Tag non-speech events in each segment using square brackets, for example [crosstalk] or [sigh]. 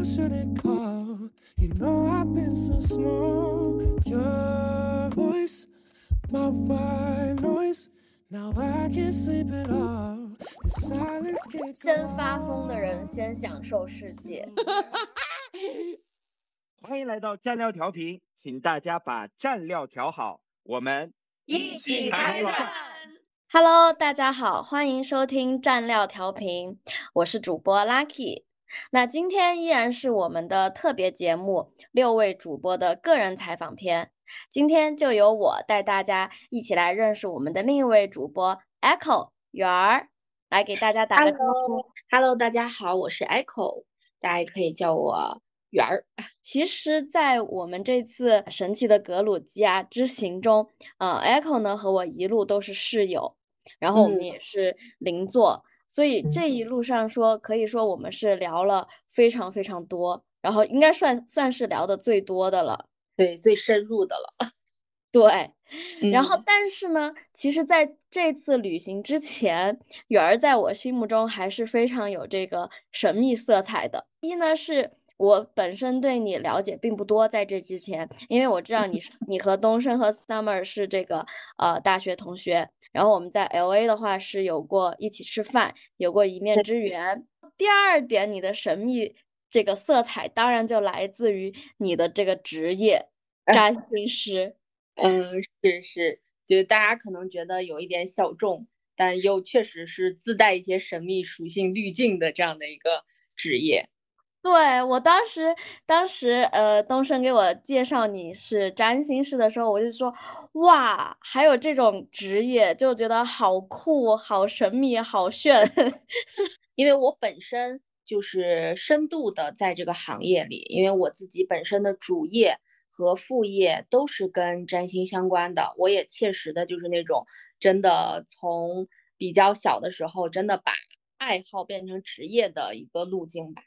What should it call? You know I've been so small. Your voice, my white noise. Now I can't sleep at all. The silence can't 先发疯的人先享受世界。欢迎来到蘸料调频，请大家把蘸料调好，我们一起开涮。Hello，大家好，欢迎收听蘸料调频，我是主播 Lucky。那今天依然是我们的特别节目，六位主播的个人采访篇。今天就由我带大家一起来认识我们的另一位主播 Echo 圆儿，来给大家打个招呼。Hello，Hello，大家好，我是 Echo，大家也可以叫我圆儿。[laughs] 其实，在我们这次神奇的格鲁吉亚之行中，呃，Echo 呢和我一路都是室友，然后我们嗯也是邻座，所以这一路上说，可以说我们是聊了非常非常多，然后应该算算是聊的最多的了。对，最深入的了。[laughs] 对，然后嗯但是呢，其实在这次旅行之前，远儿在我心目中还是非常有这个神秘色彩的。一呢是我本身对你了解并不多，在这之前，因为我知道你是你和东升和 Summer 是这个呃大学同学，然后我们在 LA 的话是有过一起吃饭，有过一面之缘。第二点，你的神秘这个色彩当然就来自于你的这个职业，占星师。嗯，是是，就是大家可能觉得有一点小众，但又确实是自带一些神秘属性滤镜的这样的一个职业。对，我当时，当时呃，东升给我介绍你是占星师的时候，我就说，哇，还有这种职业，就觉得好酷、好神秘、好炫。[laughs] 因为我本身就是深度的在这个行业里，因为我自己本身的主业和副业都是跟占星相关的，我也切实的就是那种真的从比较小的时候，真的把爱好变成职业的一个路径吧。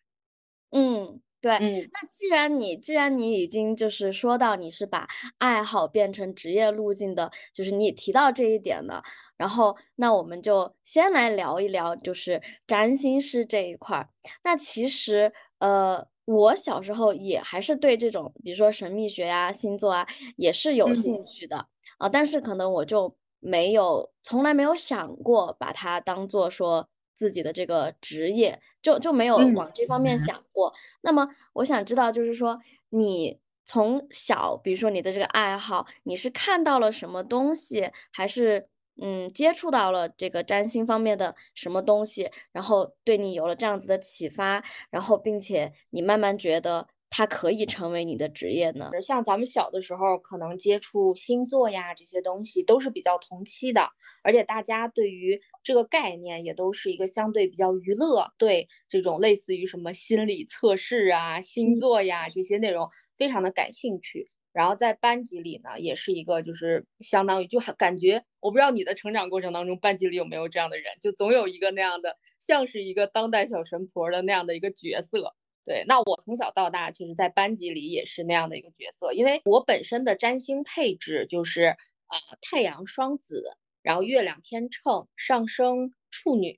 嗯，对。嗯那既然你既然你已经就是说到你是把爱好变成职业路径的，就是你也提到这一点了，然后那我们就先来聊一聊就是占星师这一块儿。那其实呃，我小时候也还是对这种比如说神秘学呀、星座啊也是有兴嗯趣的啊，但是可能我就没有从来没有想过把它当做说自己的这个职业，就就没有嗯往这方面想过。那么我想知道，就是说你从小，比如说你的这个爱好，你是看到了什么东西，还是嗯接触到了这个占星方面的什么东西，然后对你有了这样子的启发，然后并且你慢慢觉得它可以成为你的职业呢？像咱们小的时候，可能接触星座呀这些东西都是比较同期的，而且大家对于这个概念也都是一个相对比较娱乐，对这种类似于什么心理测试啊、星座呀这些内容非常的感兴趣。然后在班级里呢，也是一个就是相当于就很感觉，我不知道你的成长过程当中，班级里有没有这样的人，就总有一个那样的，像是一个当代小神婆的那样的一个角色。对，那我从小到大其实，在班级里也是那样的一个角色，因为我本身的占星配置就是啊、呃太阳双子，然后月亮天秤，上升处女，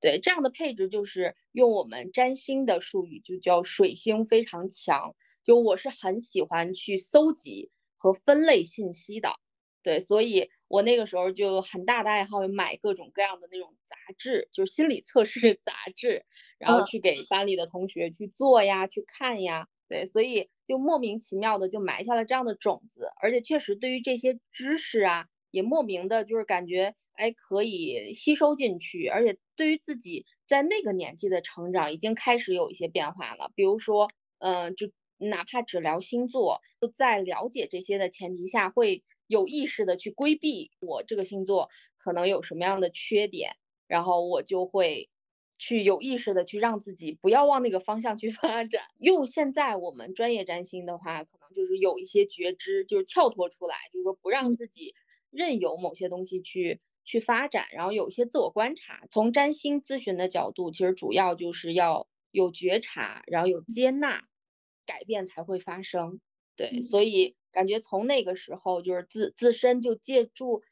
对，这样的配置就是用我们占星的术语就叫水星非常强，就我是很喜欢去搜集和分类信息的，对，所以我那个时候就很大的爱好买各种各样的那种杂志，就是心理测试杂志。然后嗯去给班里的同学去做呀，去看呀，对，所以就莫名其妙的就埋下了这样的种子，而且确实对于这些知识啊，也莫名的就是感觉哎可以吸收进去，而且对于自己在那个年纪的成长已经开始有一些变化了，比如说，嗯、就哪怕只聊星座，就在了解这些的前提下，会有意识的去规避我这个星座可能有什么样的缺点，然后我就会。去有意识的去让自己不要往那个方向去发展。用现在我们专业占星的话，可能就是有一些觉知，就是跳脱出来，就是说不让自己任由某些东西去去发展，然后有一些自我观察。从占星咨询的角度，其实主要就是要有觉察，然后有接纳，改变才会发生。对，所以感觉从那个时候就是自自身就借助。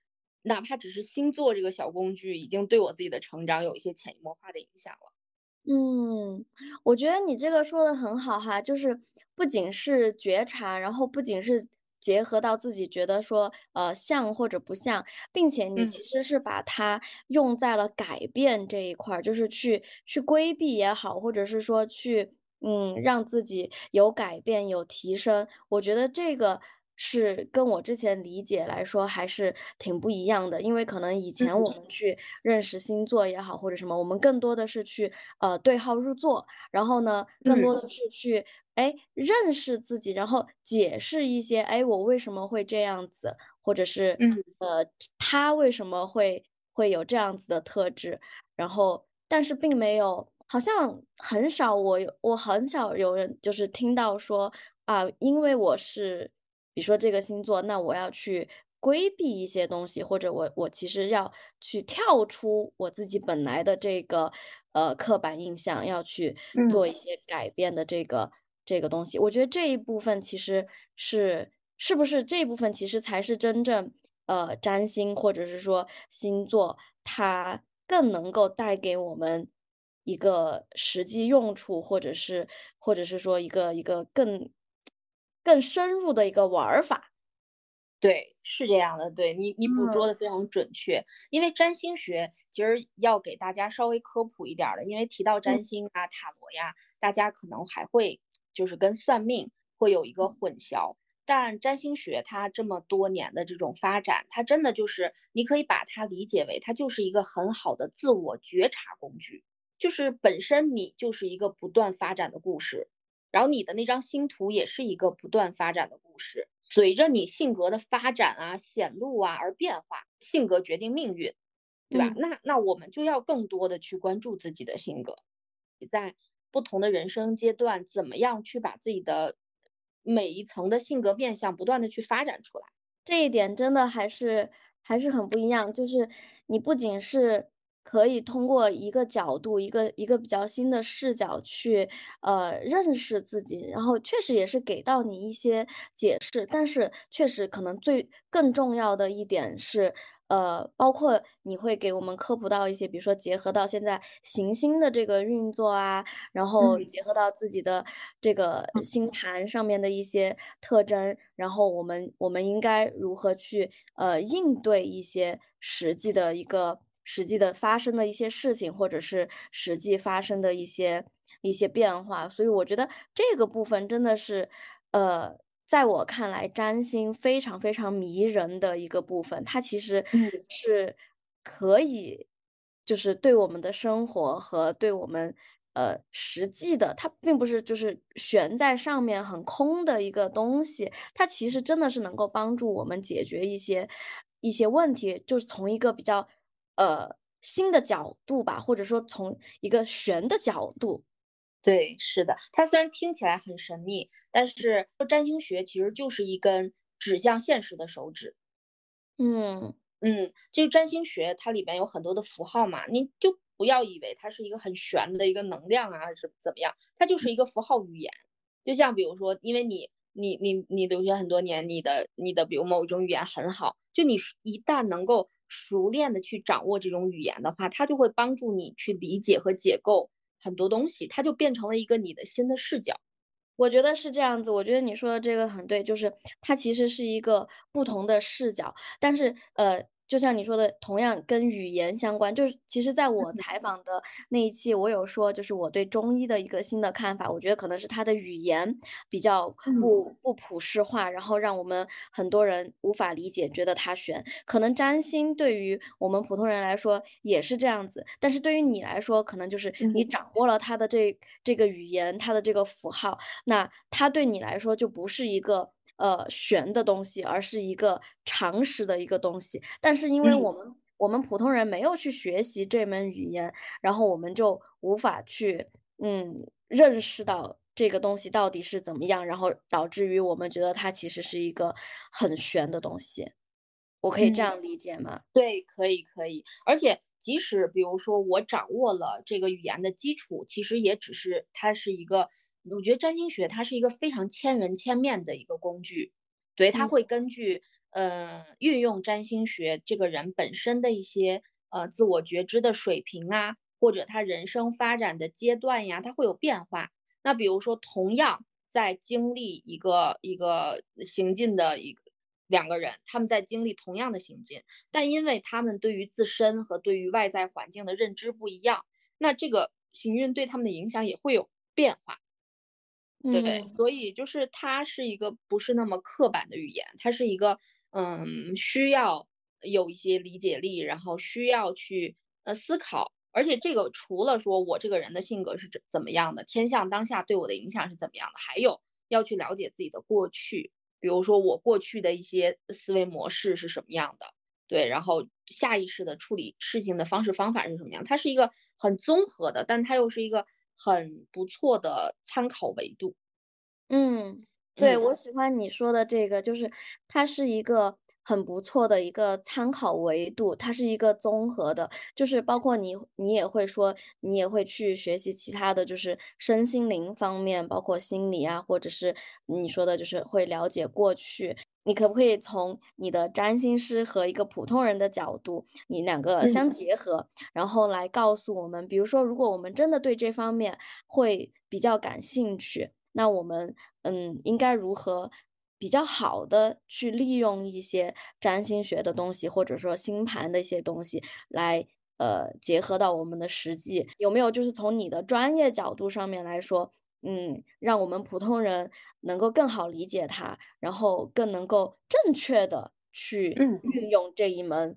哪怕只是星座这个小工具，已经对我自己的成长有一些潜移默化的影响了。嗯，我觉得你这个说的很好哈，就是不仅是觉察，然后不仅是结合到自己觉得说，呃，像或者不像，并且你嗯。其实是把它用在了改变这一块儿，就是去去规避也好，或者是说去嗯让自己有改变、有提升。我觉得这个是跟我之前理解来说还是挺不一样的，因为可能以前我嗯。们去认识星座也好，或者什么，我们更多的是去呃对号入座，然后呢，更多嗯。的是去哎认识自己，然后解释一些哎我为什么会这样子，或者是嗯。呃他为什么会会有这样子的特质，然后但是并没有，好像很少我有我很少有人就是听到说啊，因为我是比如说这个星座，那我要去规避一些东西，或者我我其实要去跳出我自己本来的这个呃刻板印象，要去做嗯一些改变的这个这个东西。我觉得这一部分其实是是不是这一部分其实才是真正呃占星或者是说星座它更能够带给我们一个实际用处，或者是或者是说一个一个更更深入的一个玩儿法。对，是这样的，对你你捕捉嗯的非常准确。因为占星学其实要给大家稍微科普一点儿的，因为提到嗯占星啊、塔罗呀，大家可能还会就是跟算命会有一个嗯混淆。但占星学它这么多年的这种发展，它真的就是你可以把它理解为它就是一个很好的自我觉察工具，就是本身你就是一个不断发展的故事。然后你的那张星图也是一个不断发展的故事，随着你性格的发展啊、显露啊而变化，性格决定命运，对吧？嗯那那我们就要更多的去关注自己的性格，在不同的人生阶段，怎么样去把自己的每一层的性格面相不断的去发展出来。这一点真的还是还是很不一样，就是你不仅是可以通过一个角度，一个一个比较新的视角去呃认识自己，然后确实也是给到你一些解释，但是确实可能最更重要的一点是，呃，包括你会给我们科普到一些，比如说结合到现在行星的这个运作啊，然后嗯。结合到自己的这个星盘上面的一些特征，然后我们我们应该如何去呃应对一些实际的一个实际的发生的一些事情，或者是实际发生的一些一些变化。所以我觉得这个部分真的是呃。在我看来，占星非常非常迷人的一个部分，它其实嗯是可以就是对我们的生活和对我们呃实际的，它并不是就是悬在上面很空的一个东西，它其实真的是能够帮助我们解决一些一些问题，就是从一个比较呃新的角度吧，或者说从一个玄的角度。对，是的，它虽然听起来很神秘，但是说占星学其实就是一根指向现实的手指。嗯嗯，这个占星学它里边有很多的符号嘛，你就不要以为它是一个很玄的一个能量啊，还是怎么样，它就是一个符号语言。就像比如说，因为你你你你留学很多年，你的你的比如某一种语言很好，就你一旦能够熟练的去掌握这种语言的话，它就会帮助你去理解和解构很多东西，它就变成了一个你的新的视角。我觉得是这样子，我觉得你说的这个很对，就是它其实是一个不同的视角，但是呃，就像你说的，同样跟语言相关，就是其实在我采访的那一期，我有说，就是我对中医的一个新的看法，我觉得可能是它的语言比较嗯不不普世化，然后让我们很多人无法理解，觉得它玄。可能占星对于我们普通人来说也是这样子，但是对于你来说，可能就是你嗯掌握了它的这这个语言，它的这个符号。那它对你来说就不是一个呃玄的东西，而是一个常识的一个东西。但是因为嗯我们我们普通人没有去学习这门语言，然后我们就无法去嗯认识到这个东西到底是怎么样，然后导致于我们觉得它其实是一个很玄的东西。我可以这嗯样理解吗？对，可以可以，而且即使比如说我掌握了这个语言的基础，其实也只是它是一个，我觉得占星学它是一个非常千人千面的一个工具，对，它嗯会根据呃运用占星学这个人本身的一些呃自我觉知的水平啊，或者他人生发展的阶段呀，它会有变化。那比如说，同样在经历一个一个行进的一个两个人，他们在经历同样的行进，但因为他们对于自身和对于外在环境的认知不一样，那这个行运对他们的影响也会有变化。对对，所以就是它是一个不是那么刻板的语言，它是一个嗯需要有一些理解力，然后需要去呃思考，而且这个除了说我这个人的性格是怎怎么样的，天象当下对我的影响是怎么样的，还有要去了解自己的过去，比如说我过去的一些思维模式是什么样的，对，然后下意识的处理事情的方式方法是什么样，它是一个很综合的，但它又是一个。很不错的参考维度，嗯，对我喜欢你说的这个，就是它是一个很不错的一个参考维度，它是一个综合的，就是包括你，你也会说，你也会去学习其他的就是身心灵方面，包括心理啊，或者是你说的，就是会了解过去。你可不可以从你的占星师和一个普通人的角度，你两个相结合，然后来告诉我们，比如说，如果我们真的对这方面会比较感兴趣，那我们嗯，应该如何比较好的去利用一些占星学的东西，或者说星盘的一些东西来呃结合到我们的实际？有没有就是从你的专业角度上面来说？嗯，让我们普通人能够更好理解它，然后更能够正确的去运用这一门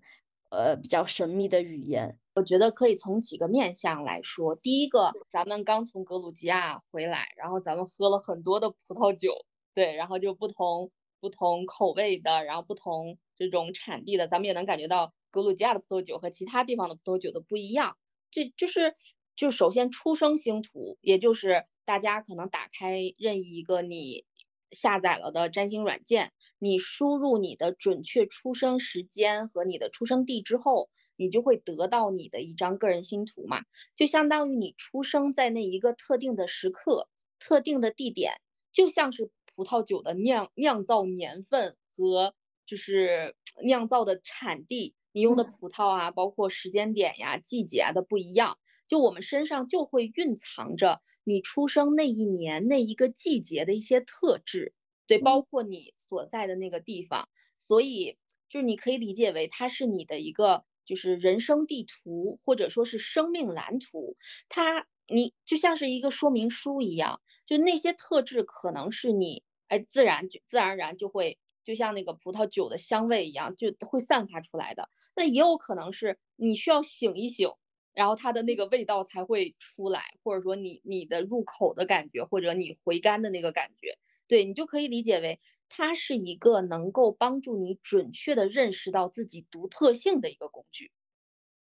呃比较神秘的语言。我觉得可以从几个面向来说。第一个，咱们刚从格鲁吉亚回来，然后咱们喝了很多的葡萄酒，对，然后就不同不同口味的，然后不同这种产地的，咱们也能感觉到格鲁吉亚的葡萄酒和其他地方的葡萄酒的不一样。这就是就首先出生星图，也就是。大家可能打开任意一个你下载了的占星软件，你输入你的准确出生时间和你的出生地之后，你就会得到你的一张个人星图嘛，就相当于你出生在那一个特定的时刻、特定的地点，就像是葡萄酒的酿酿造年份和就是酿造的产地，你用的葡萄啊，包括时间点呀、季节啊的不一样。就我们身上就会蕴藏着你出生那一年那一个季节的一些特质，对，包括你所在的那个地方，所以就是你可以理解为它是你的一个就是人生地图或者说是生命蓝图，它你就像是一个说明书一样，就那些特质可能是你哎自然就自然而然就会就像那个葡萄酒的香味一样就会散发出来的，那也有可能是你需要醒一醒。然后它的那个味道才会出来，或者说你你的入口的感觉，或者你回甘的那个感觉，对你就可以理解为它是一个能够帮助你准确的认识到自己独特性的一个工具。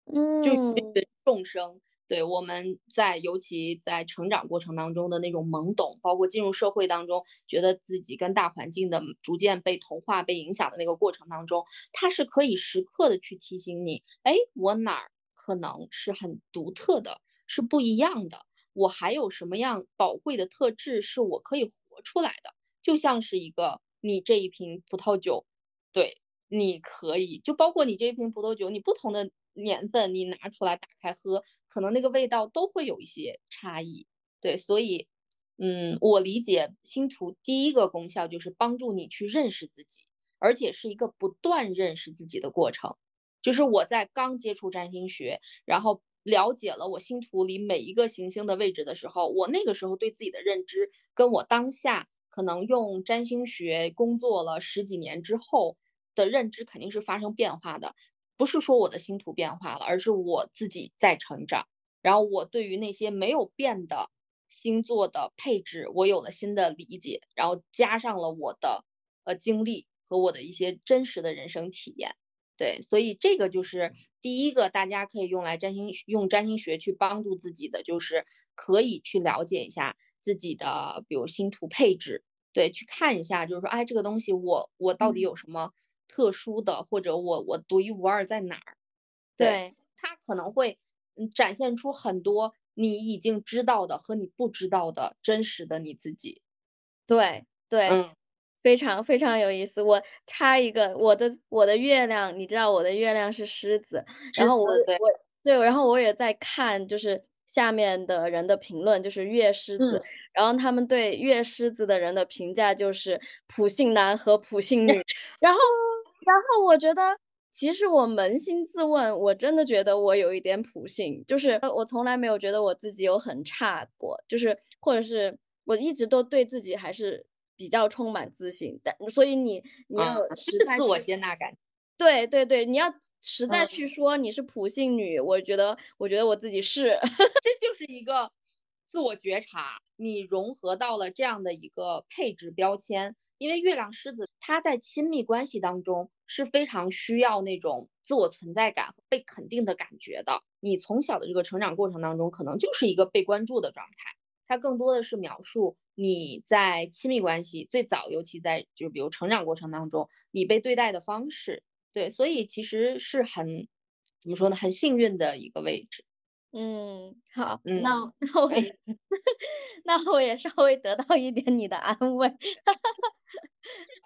嗯，就是众生，对我们在尤其在成长过程当中的那种懵懂，包括进入社会当中，觉得自己跟大环境的逐渐被同化、被影响的那个过程当中，它是可以时刻的去提醒你，哎，我哪儿？可能是很独特的，是不一样的。我还有什么样宝贵的特质是我可以活出来的？就像是一个你这一瓶葡萄酒，对，你可以就包括你这一瓶葡萄酒，你不同的年份你拿出来打开喝，可能那个味道都会有一些差异。对，所以，嗯，我理解星图第一个功效就是帮助你去认识自己，而且是一个不断认识自己的过程。就是我在刚接触占星学，然后了解了我星图里每一个行星的位置的时候，我那个时候对自己的认知，跟我当下可能用占星学工作了十几年之后的认知肯定是发生变化的。不是说我的星图变化了，而是我自己在成长。然后我对于那些没有变的星座的配置，我有了新的理解，然后加上了我的呃经历和我的一些真实的人生体验。对，所以这个就是第一个，大家可以用来占星用占星学去帮助自己的，就是可以去了解一下自己的，比如星图配置，对，去看一下，就是说，哎，这个东西我我到底有什么特殊的，或者我我独一无二在哪儿？对，它可能会嗯展现出很多你已经知道的和你不知道的真实的你自己。对对。嗯。非常非常有意思，我插一个，我的我的月亮，你知道我的月亮是狮子，然后我我对，然后我也在看，就是下面的人的评论，就是月狮子，嗯。然后他们对月狮子的人的评价就是普信男和普信女，[laughs] 然后，然后我觉得，其实我扪心自问，我真的觉得我有一点普信，就是呃我从来没有觉得我自己有很差过，就是或者是我一直都对自己还是比较充满自信，但所以你你啊要实在是自我接纳感。对对对，你要实在嗯去说你是普信女，我觉得我觉得我自己是，[laughs] 这就是一个自我觉察，你融合到了这样的一个配置标签。因为月亮狮子，它在亲密关系当中是非常需要那种自我存在感、被肯定的感觉的。你从小的这个成长过程当中，可能就是一个被关注的状态。它更多的是描述你在亲密关系最早，尤其在就比如成长过程当中，你被对待的方式。对，所以其实是很怎么说呢，很幸运的一个位置。嗯，好，嗯那那我也 [laughs] 那我也稍微得到一点你的安慰，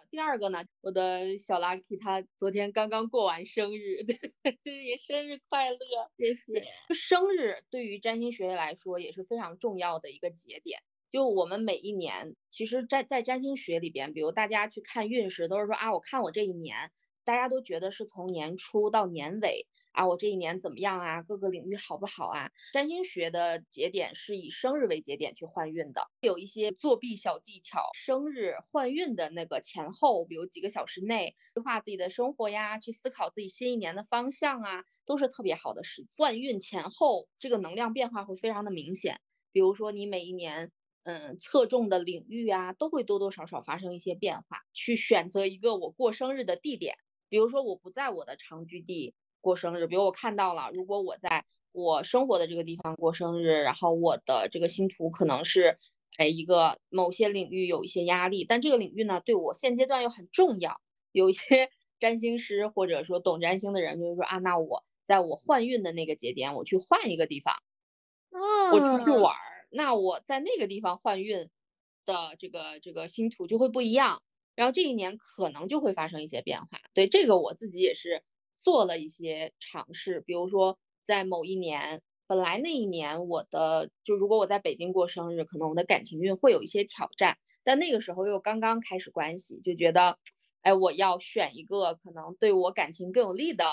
第二个呢，我的小 Lucky 他昨天刚刚过完生日，对，[laughs] 就是也生日快乐。谢谢。生日对于占星学来说也是非常重要的一个节点。就我们每一年，其实在在占星学里边，比如大家去看运势，都是说啊，我看我这一年，大家都觉得是从年初到年尾啊，我这一年怎么样啊，各个领域好不好啊？占星学的节点是以生日为节点去换运的，有一些作弊小技巧，生日换运的那个前后，比如几个小时内规划自己的生活呀，去思考自己新一年的方向啊，都是特别好的时机。换运前后，这个能量变化会非常的明显。比如说你每一年，嗯，侧重的领域啊，都会多多少少发生一些变化。去选择一个我过生日的地点，比如说我不在我的常居地过生日，比如我看到了，如果我在我生活的这个地方过生日，然后我的这个星图可能是，哎，一个某些领域有一些压力，但这个领域呢，对我现阶段又很重要。有一些 [laughs] 占星师或者说懂占星的人就是说啊，那我在我换运的那个节点，我去换一个地方。我出去嗯玩儿，那我在那个地方换运的这个这个星图就会不一样，然后这一年可能就会发生一些变化。对这个我自己也是做了一些尝试，比如说在某一年，本来那一年我的就如果我在北京过生日，可能我的感情运会有一些挑战，但那个时候又刚刚开始关系，就觉得，哎，我要选一个可能对我感情更有利的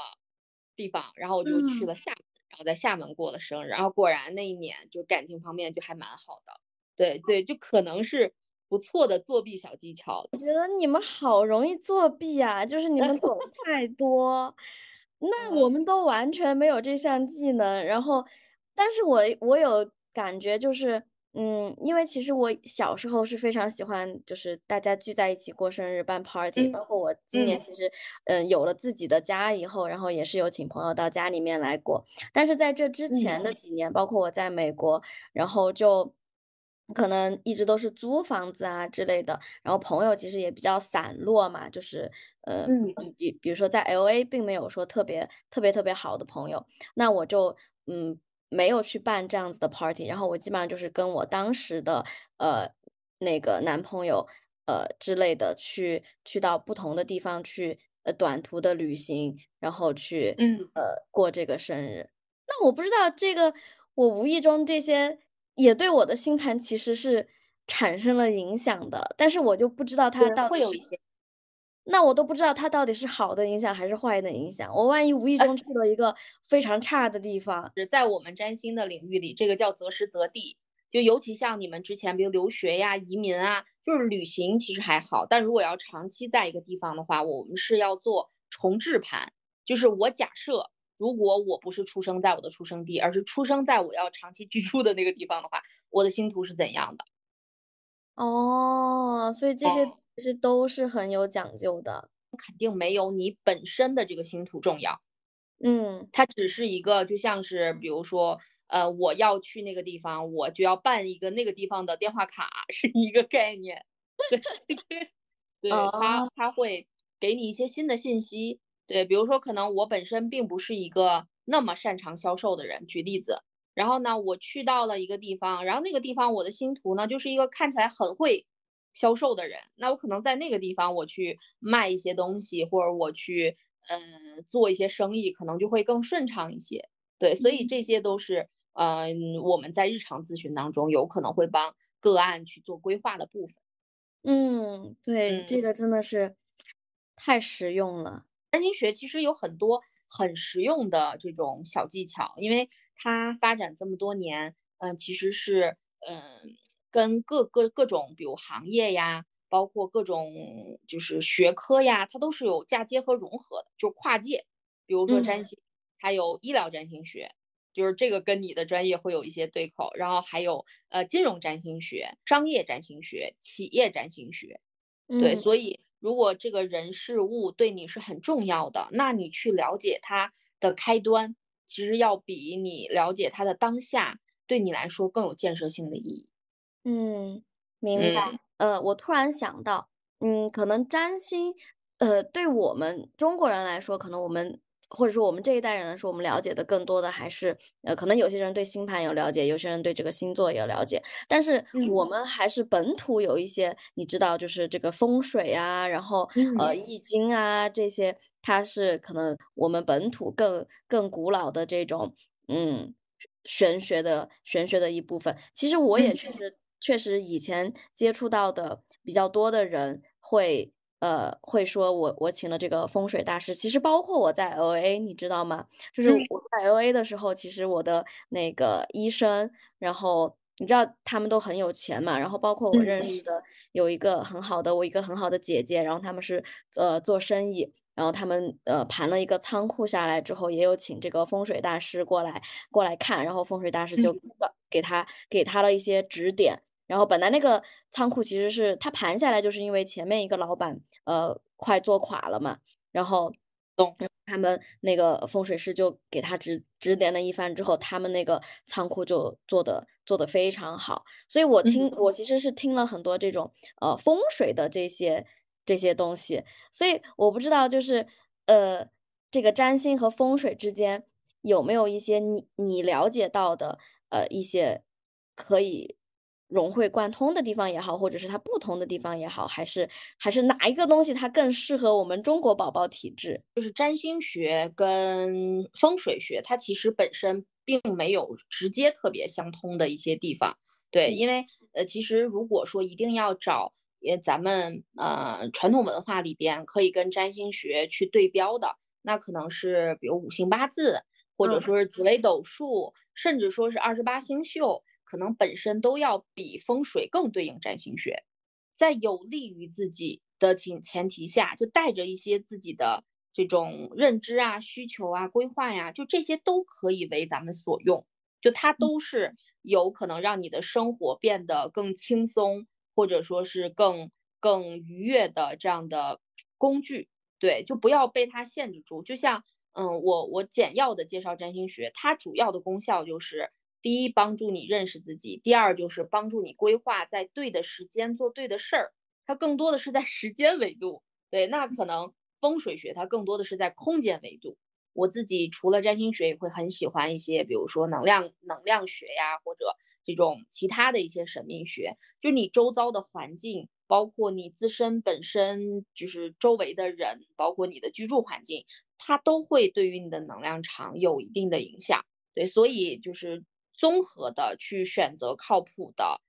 地方，然后我就去嗯了厦门。然后在厦门过了生日，然后果然那一年就感情方面就还蛮好的，对对，就可能是不错的作弊小技巧。我觉得你们好容易作弊啊，就是你们懂太多，那我嗯们都完全没有这项技能。然后，但是我我有感觉就是，嗯，因为其实我小时候是非常喜欢，就是大家聚在一起过生日办 party，嗯包括我今年嗯其实，嗯，有了自己的家以后，然后也是有请朋友到家里面来过。但是在这之前的几年，包括我在美国，然后就可能一直都是租房子啊之类的，然后朋友其实也比较散落嘛，就是呃，嗯比比如说在 LA 并没有说特别特别特别好的朋友，那我就嗯没有去办这样子的 party，然后我基本上就是跟我当时的呃那个男朋友呃之类的去去到不同的地方去呃短途的旅行，然后去嗯呃过这个生日。那我不知道这个，我无意中这些也对我的星盘其实是产生了影响的，但是我就不知道它到底是会有一些，那我都不知道它到底是好的影响还是坏的影响。我万一无意中去了一个非常差的地方，在我们占星的领域里，这个叫择时择地。就尤其像你们之前，比如留学呀、移民啊，就是旅行其实还好，但如果要长期在一个地方的话，我们是要做重置盘。就是我假设，如果我不是出生在我的出生地，而是出生在我要长期居住的那个地方的话，我的星图是怎样的？哦，所以这些哦其实都是很有讲究的。肯定没有你本身的这个星图重要。嗯它只是一个，就像是比如说，呃，我要去那个地方，我就要办一个那个地方的电话卡，[laughs] 是一个概念。对，对，它它会给你一些新的信息。对，比如说，可能我本身并不是一个那么擅长销售的人，举例子。然后呢，我去到了一个地方，然后那个地方我的星图呢，就是一个看起来很会销售的人。那我可能在那个地方我去卖一些东西，或者我去嗯做一些生意，可能就会更顺畅一些。对，所以这些都是嗯我们在日常咨询当中有可能会帮个案去做规划的部分。嗯，对，嗯这个真的是太实用了。占星学其实有很多很实用的这种小技巧，因为它发展这么多年，嗯、其实是嗯、跟各个各种比如行业呀，包括各种就是学科呀，它都是有嫁接和融合的，就跨界。比如说占嗯。星，它有医疗占星学，就是这个跟你的专业会有一些对口，然后还有呃金融占星学、商业占星学、企业占星学，对，嗯。所以如果这个人事物对你是很重要的，那你去了解它的开端，其实要比你了解它的当下，对你来说更有建设性的意义。嗯，明白。嗯呃，我突然想到，嗯，可能占星，呃，对我们中国人来说，可能我们或者说我们这一代人来说，我们了解的更多的还是，呃，可能有些人对星盘有了解，有些人对这个星座有了解，但是嗯我。们还是本土有一些，你知道，就是这个风水啊，然后呃，嗯易经啊这些，它是可能我们本土更更古老的这种，嗯。玄学的玄学的一部分，其实我也嗯。确实确实以前接触到的比较多的人会呃会说我我请了这个风水大师，其实包括我在 LA，你知道吗？就是嗯我在 LA 的时候，其实我的那个医生，然后你知道他们都很有钱嘛，然后包括我嗯认识的有一个很好的我一个很好的姐姐，然后他们是呃做生意。然后他们呃盘了一个仓库下来之后，也有请这个风水大师过来过来看，然后风水大师就给他给他了一些指点。然后本来那个仓库其实是他盘下来，就是因为前面一个老板呃快做垮了嘛，然后懂。他们那个风水师就给他指指点了一番之后，他们那个仓库就做的做的非常好。所以我听我其实是听了很多这种呃风水的这些这些东西，所以我不知道就是呃这个占星和风水之间有没有一些你你了解到的呃一些可以融会贯通的地方也好，或者是它不同的地方也好，还是还是哪一个东西它更适合我们中国宝宝体质？就是占星学跟风水学，它其实本身并没有直接特别相通的一些地方。对，嗯因为呃，其实如果说一定要找呃咱们呃传统文化里边可以跟占星学去对标的，那可能是比如五行八字，或者嗯说是紫微斗数，甚至说是二十八星宿，可能本身都要比风水更对应占星学。在有利于自己的前前提下，就带着一些自己的这种认知啊、需求啊、规划呀，就这些都可以为咱们所用。就它都是有可能让你的生活变得更轻松，或者说是更更愉悦的这样的工具。对，就不要被它限制住。就像嗯，我我简要的介绍占星学，它主要的功效就是。第一，帮助你认识自己；第二，就是帮助你规划在对的时间做对的事儿。它更多的是在时间维度，对，那可能风水学它更多的是在空间维度。我自己除了占星学，也会很喜欢一些，比如说能量能量学呀，或者这种其他的一些神秘学。就你周遭的环境，包括你自身本身，就是周围的人，包括你的居住环境，它都会对于你的能量场有一定的影响。对，所以就是综合的去选择靠谱的，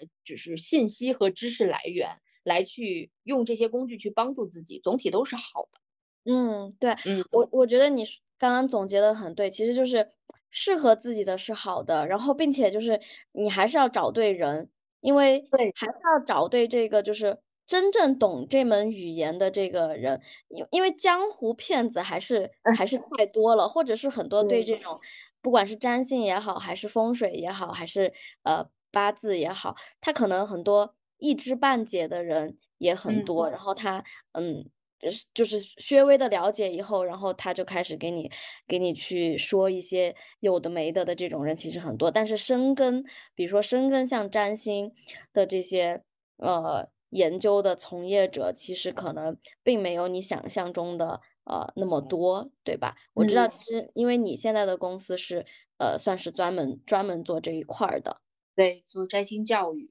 呃，只是信息和知识来源，来去用这些工具去帮助自己，总体都是好的。嗯，对，嗯我我觉得你刚刚总结的很对，其实就是适合自己的是好的，然后并且就是你还是要找对人，因为对还是要找对这个就是真正懂这门语言的这个人，因因为江湖骗子还是还是太多了，或者是很多对嗯这种不管是占星也好，还是风水也好，还是呃八字也好，他可能很多一知半解的人也很嗯。多，然后他嗯。就是就是略微的了解以后，然后他就开始给你给你去说一些有的没的的这种人其实很多，但是深耕，比如说深耕像占星的这些呃研究的从业者，其实可能并没有你想象中的呃那么多，对吧？我知道，嗯其实因为你现在的公司是呃算是专门专门做这一块儿的，对，做摘星教育，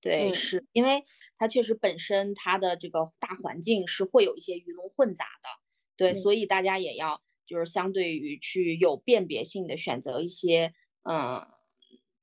对，嗯是因为它确实本身它的这个大环境是会有一些鱼龙混杂的，对，嗯所以大家也要就是相对于去有辨别性的选择一些，嗯。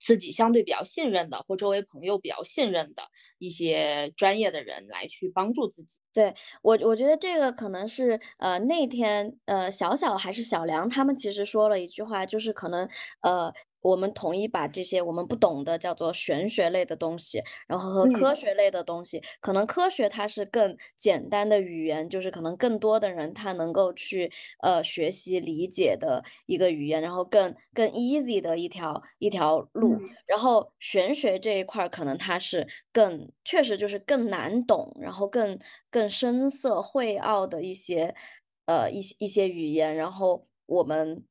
自己相对比较信任的，或周围朋友比较信任的一些专业的人来去帮助自己。对我，我觉得这个可能是呃那天呃小小还是小梁他们其实说了一句话，就是可能呃。我们统一把这些我们不懂的叫做玄学类的东西，然后和科学类的东西，可能科学它是更简单的语言，就是可能更多的人他能够去呃学习理解的一个语言，然后更更 easy 的一条一条路。然后玄学这一块可能它是更确实就是更难懂，然后更更深色晦奥的一些呃一些一些语言，然后我们。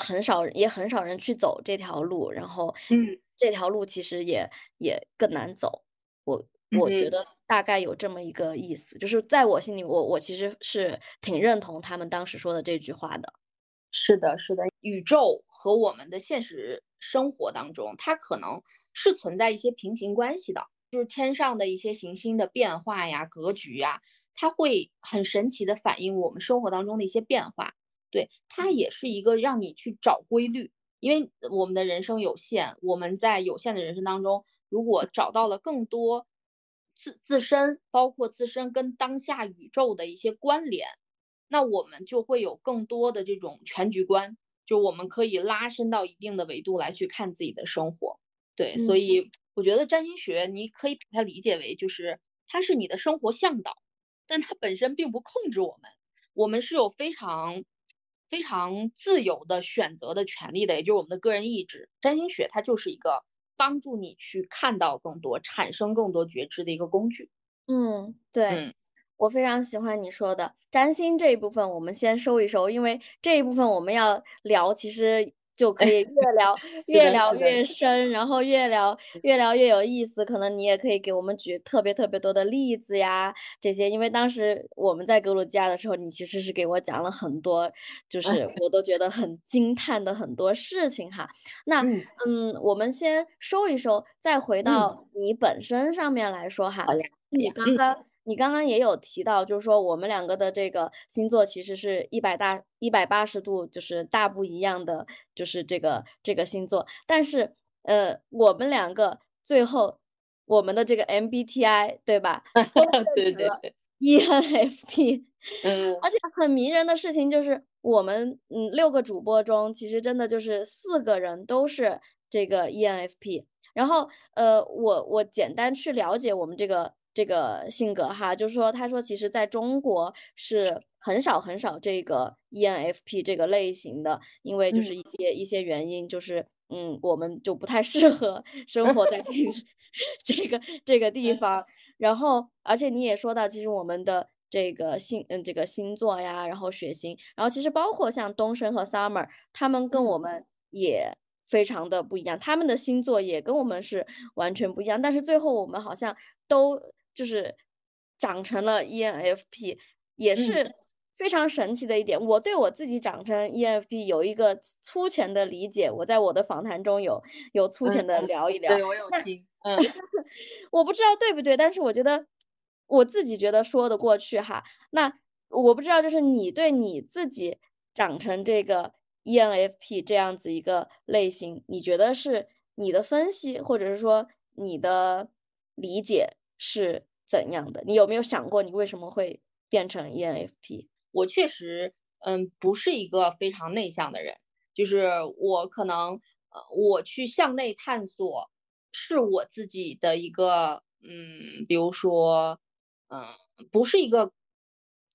很少也很少人去走这条路，然后，嗯，这条路其实也也更难走。我我觉得大概有这么一个意思，就是在我心里，我我其实是挺认同他们当时说的这句话的。是的，是的，宇宙和我们的现实生活当中，它可能是存在一些平行关系的，就是天上的一些行星的变化呀、格局呀，它会很神奇的反映我们生活当中的一些变化。对，它也是一个让你去找规律，因为我们的人生有限，我们在有限的人生当中，如果找到了更多自自身，包括自身跟当下宇宙的一些关联，那我们就会有更多的这种全局观，就我们可以拉伸到一定的维度来去看自己的生活。对，所以我觉得占星学你可以把它理解为就是它是你的生活向导，但它本身并不控制我们，我们是有非常。非常自由的选择的权利的，也就是我们的个人意志。占星学它就是一个帮助你去看到更多、产生更多觉知的一个工具。嗯，对，我非常喜欢你说的占星这一部分，我们先收一收，因为这一部分我们要聊，其实。就可以越聊 [laughs] 越聊越深，然后越聊越聊越有意思。可能你也可以给我们举特别特别多的例子呀，这些。因为当时我们在格鲁吉亚的时候，你其实是给我讲了很多，就是我都觉得很惊叹的很多事情哈。那嗯，我们先收一收，再回到你本身上面来说哈。你刚刚。你刚刚也有提到，就是说我们两个的这个星座其实是一百大一百八十度，就是大不一样的，就是这个这个星座。但是，呃，我们两个最后我们的这个 MBTI 对吧？[laughs] 对对对，ENFP。[laughs] 嗯。而且很迷人的事情就是，我们嗯六个主播中，其实真的就是四个人都是这个 ENFP。然后，呃，我我简单去了解我们这个。这个性格哈，就是说，他说，其实在中国是很少很少这个 ENFP 这个类型的，因为就是一些一些原因，就是嗯，我们就不太适合 [laughs] 生活在这个 [laughs] 这个这个地方。然后，而且你也说到，其实我们的这个星嗯这个星座呀，然后血型，然后其实包括像东升和 Summer，他们跟我们也非常的不一样，他们的星座也跟我们是完全不一样，但是最后我们好像都。就是长成了 ENFP，也是非常神奇的一点。我对我自己长成 ENFP 有一个粗浅的理解，我在我的访谈中有有粗浅的聊一聊。对我有听，[laughs] 嗯，[laughs] 我不知道对不对，但是我觉得我自己觉得说得过去哈。那我不知道，就是你对你自己长成这个 ENFP 这样子一个类型，你觉得是你的分析，或者是说你的理解？是怎样的？你有没有想过，你为什么会变成 ENFP？我确实，嗯，不是一个非常内向的人，就是我可能，呃，我去向内探索，是我自己的一个，嗯，比如说，嗯，不是一个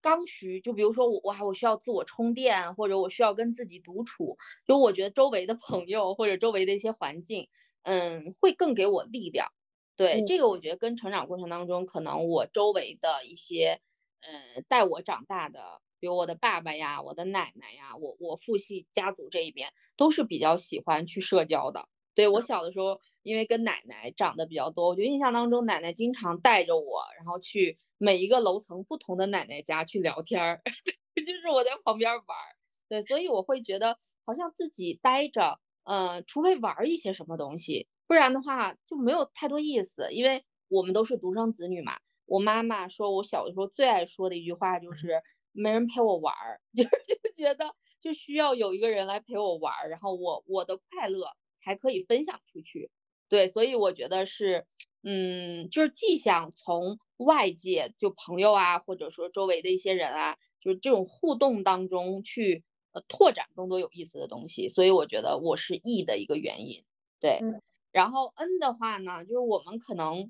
刚需。就比如说我，我还，我需要自我充电，或者我需要跟自己独处。就我觉得周围的朋友或者周围的一些环境，嗯，会更给我力量。对这个，我觉得跟成长过程当中，可能我周围的一些，呃，带我长大的，比如我的爸爸呀、我的奶奶呀，我我父系家族这一边都是比较喜欢去社交的。对我小的时候，因为跟奶奶长得比较多，我觉得印象当中奶奶经常带着我，然后去每一个楼层不同的奶奶家去聊天儿，[laughs] 就是我在旁边玩儿。对，所以我会觉得好像自己待着，呃，除非玩一些什么东西。不然的话就没有太多意思，因为我们都是独生子女嘛。我妈妈说我小的时候最爱说的一句话就是没人陪我玩儿，[laughs] 就是就觉得就需要有一个人来陪我玩儿，然后我我的快乐才可以分享出去。对，所以我觉得是，嗯，就是既想从外界就朋友啊，或者说周围的一些人啊，就是这种互动当中去呃拓展更多有意思的东西，所以我觉得我是 E 的一个原因。对，然后 N 的话呢，就是我们可能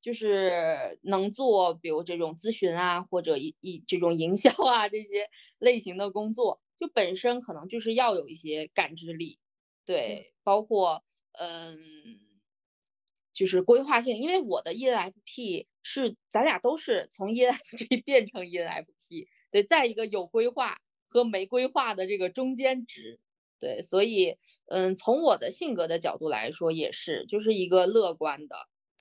就是能做，比如这种咨询啊，或者一一这种营销啊这些类型的工作，就本身可能就是要有一些感知力，对，包括嗯。就是规划性，因为我的 ENFP 是咱俩都是从 ENFP [laughs] 变成 ENFP，对，在一个有规划和没规划的这个中间值，对，所以嗯，从我的性格的角度来说，也是就是一个乐观的。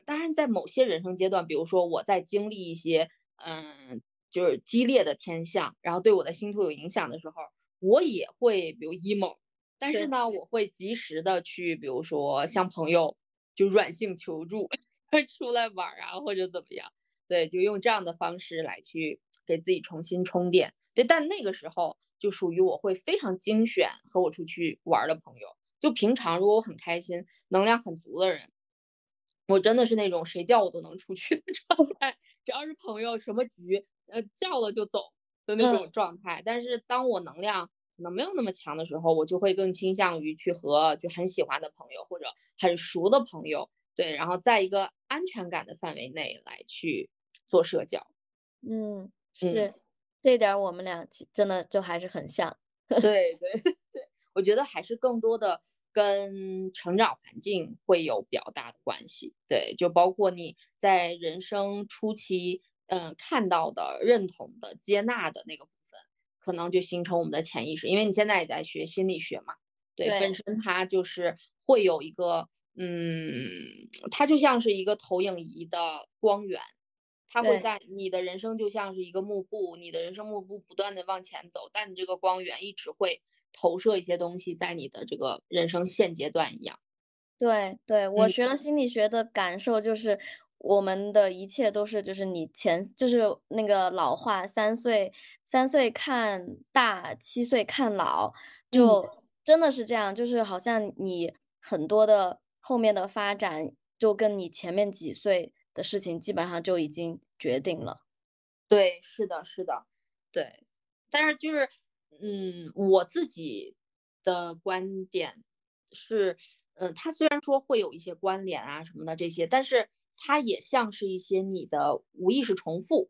当然，在某些人生阶段，比如说我在经历一些嗯，就是激烈的天象，然后对我的星图有影响的时候，我也会比如 emo，但是呢，我会及时的去，比如说向朋友。就软性求助，[laughs] 出来玩啊，或者怎么样？对，就用这样的方式来去给自己重新充电。对，但那个时候就属于我会非常精选和我出去玩的朋友。就平常如果我很开心、能量很足的人，我真的是那种谁叫我都能出去的 [laughs] 状态。只要是朋友什么局，呃，叫了就走的那种状态。但是当我能量可能没有那么强的时候，我就会更倾向于去和就很喜欢的朋友或者很熟的朋友，对，然后在一个安全感的范围内来去做社交。嗯，是，这点我们俩真的就还是很像。[laughs] 对对 [laughs] 对，我觉得还是更多的跟成长环境会有比较大的关系。对，就包括你在人生初期，嗯，看到的、认同的、接纳的那个部分。可能就形成我们的潜意识，因为你现在也在学心理学嘛，对，本身它就是会有一个，嗯，它就像是一个投影仪的光源，它会在你的人生就像是一个幕布，你的人生幕布不断的往前走，但你这个光源一直会投射一些东西在你的这个人生现阶段一样。对，对我学了心理学的感受就是。我们的一切都是，就是你前就是那个老话，三岁三岁看大，七岁看老，就真的是这样，就是好像你很多的后面的发展，就跟你前面几岁的事情基本上就已经决定了。对，是的，是的，对。但是就是，嗯，我自己的观点是，嗯，它虽然说会有一些关联啊什么的这些，但是。它也像是一些你的无意识重复，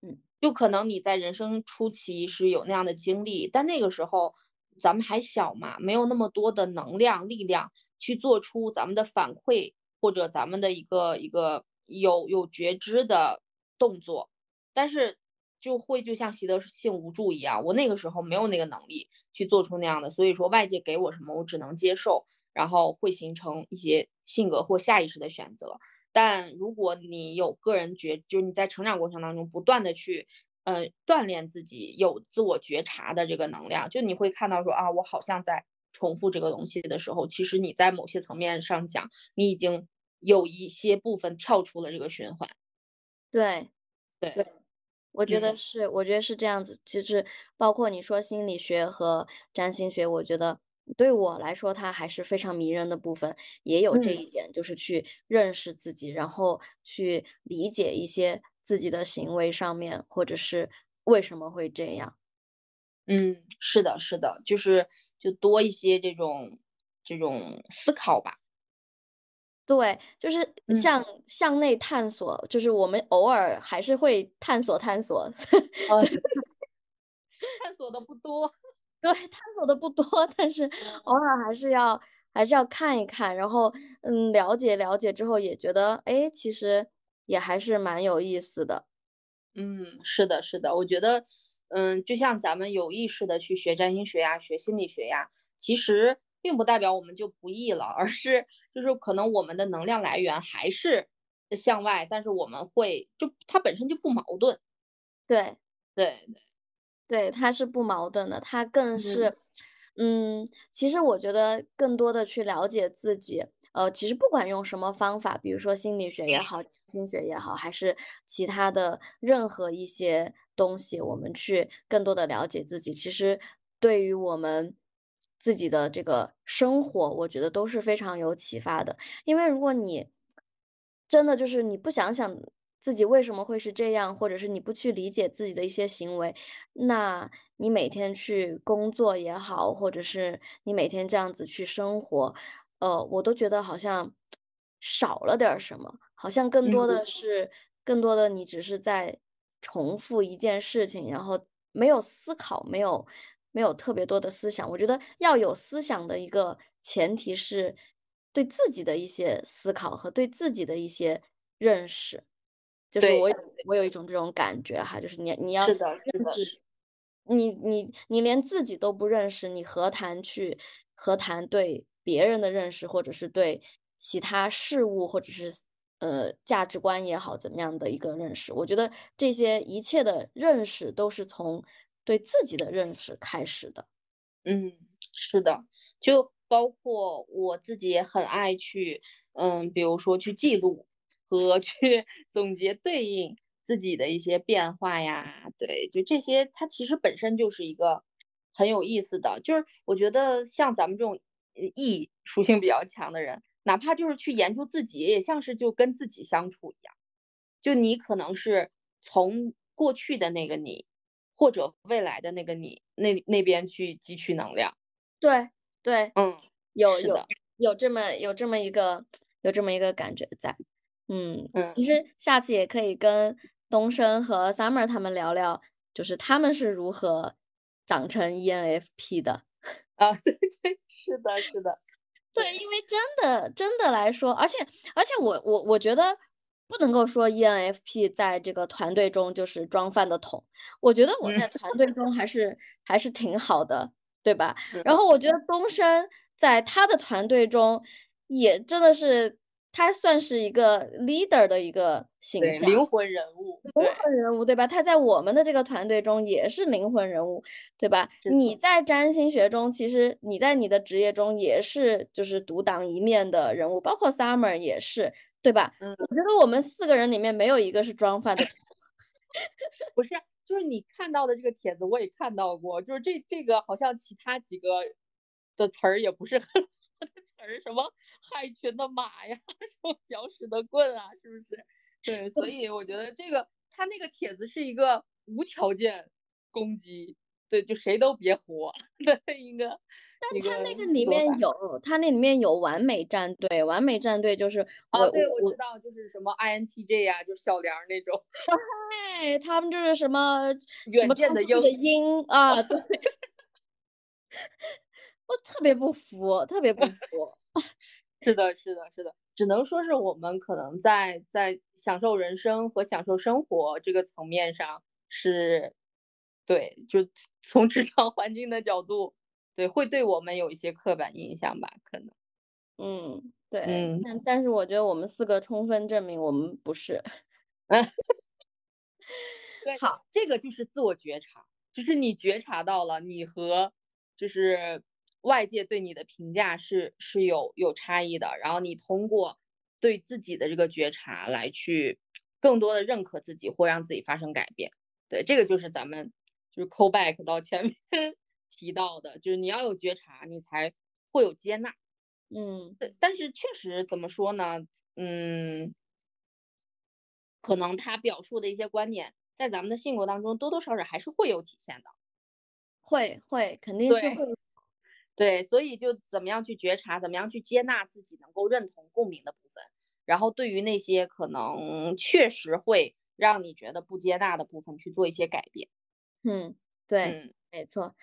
嗯，就可能你在人生初期是有那样的经历，但那个时候咱们还小嘛，没有那么多的能量、力量去做出咱们的反馈或者咱们的一个一个有有觉知的动作，但是就会就像习得性无助一样，我那个时候没有那个能力去做出那样的，所以说外界给我什么，我只能接受，然后会形成一些性格或下意识的选择。但如果你有个人觉，就是你在成长过程当中不断的去，呃，锻炼自己有自我觉察的这个能量，就你会看到说啊，我好像在重复这个东西的时候，其实你在某些层面上讲，你已经有一些部分跳出了这个循环。对，对，我觉得是，我觉得是这样子。其实包括你说心理学和占星学，我觉得。对我来说，它还是非常迷人的部分，也有这一点，就是去认识自己，然后去理解一些自己的行为上面，或者是为什么会这样。嗯，是的，是的，就是就多一些这种这种思考吧。对，就是向向内探索，就是我们偶尔还是会探索探索，[laughs] [laughs] 探索的不多。[laughs] 对，探索的不多，但是偶尔还是要还是要看一看，然后嗯，了解了解之后也觉得，哎，其实也还是蛮有意思的。嗯，是的，是的，我觉得，嗯，就像咱们有意识的去学占星学呀，学心理学呀，其实并不代表我们就不易了，而是就是可能我们的能量来源还是向外，但是我们会就它本身就不矛盾。对，对对。对，它是不矛盾的，它更是，嗯，其实我觉得更多的去了解自己，呃，其实不管用什么方法，比如说心理学也好，心学也好，还是其他的任何一些东西，我们去更多的了解自己，其实对于我们自己的这个生活，我觉得都是非常有启发的。因为如果你真的就是你不想想自己为什么会是这样，或者是你不去理解自己的一些行为，那你每天去工作也好，或者是你每天这样子去生活，呃，我都觉得好像少了点儿什么，好像更多的嗯是，更多的你只是在重复一件事情，然后没有思考，没有没有特别多的思想。我觉得要有思想的一个前提是对自己的一些思考和对自己的一些认识。就是我有我有一种这种感觉哈，就是你你要认知，你你你连自己都不认识，你何谈去何谈对别人的认识，或者是对其他事物，或者是呃价值观也好，怎么样的一个认识？我觉得这些一切的认识都是从对自己的认识开始的。嗯，是的，就包括我自己也很爱去，嗯，比如说去记录和去 [laughs] 总结对应自己的一些变化呀，对，就这些，它其实本身就是一个很有意思的，就是我觉得像咱们这种呃 E 属性比较强的人，哪怕就是去研究自己，也像是就跟自己相处一样。就你可能是从过去的那个你，或者未来的那个你那那边去汲取能量。对对，嗯，有有有这么有这么一个有这么一个感觉在。嗯，嗯其实下次也可以跟东升和 Summer 他们聊聊，就是他们是如何长成 E ENFP 的。[laughs] 啊，[laughs] 对对，是的，是的，对，因为真的真的来说，而且而且我我我觉得不能够说 ENFP 在这个团队中就是装饭的桶，我觉得我在团队中还是还是挺好的，对吧？然后我觉得东升在他的团队中也真的是，他算是一个 leader 的一个形，象。灵魂人物，灵，魂人物，对吧？他在我们的这个团队中也是灵魂人物，对吧？你在占星学中，其实你在你的职业中也是就是独当一面的人物，包括 Summer 也是，对吧？嗯我觉得我们四个人里面没有一个是装饭的。[laughs] 不是，就是你看到的这个帖子我也看到过，就是这这个好像其他几个的词儿也不是很 [laughs] 好的词儿，什么害群的马呀，[laughs] 什么搅屎的棍啊，是不是？对，所以我觉得这个他那个帖子是一个无条件攻击，对，就谁都别活的一个。但他那个里面有，他那里面有完美战队，完美战队就是我啊，对，我我知道，就是什么 INTJ 呀、就小梁那种。[laughs] 对，他们就是什么什远么见的鹰的 [laughs] 鹰啊，对，[laughs] 我特别不服，特别不服。是的，是的，是的，只能说是我们可能在在享受人生和享受生活这个层面上是，对，就从职场环境的角度，对，会对我们有一些刻板印象吧，可能。嗯，对，嗯但但是我觉得我们四个充分证明我们不是。[laughs] 对，好，这个就是自我觉察，就是你觉察到了你和就是外界对你的评价是是有有差异的，然后你通过对自己的这个觉察来去更多的认可自己或让自己发生改变。对，这个就是咱们就是 call back 到前面提到的，就是你要有觉察，你才会有接纳。嗯对，但是确实怎么说呢？嗯，可能他表述的一些观点，在咱们的性格当中多多少少还是会有体现的。会会肯定是对会。对，所以就怎么样去觉察，怎么样去接纳自己能够认同、共鸣的部分，然后对于那些可能确实会让你觉得不接纳的部分去做一些改变。嗯，对，嗯，没错。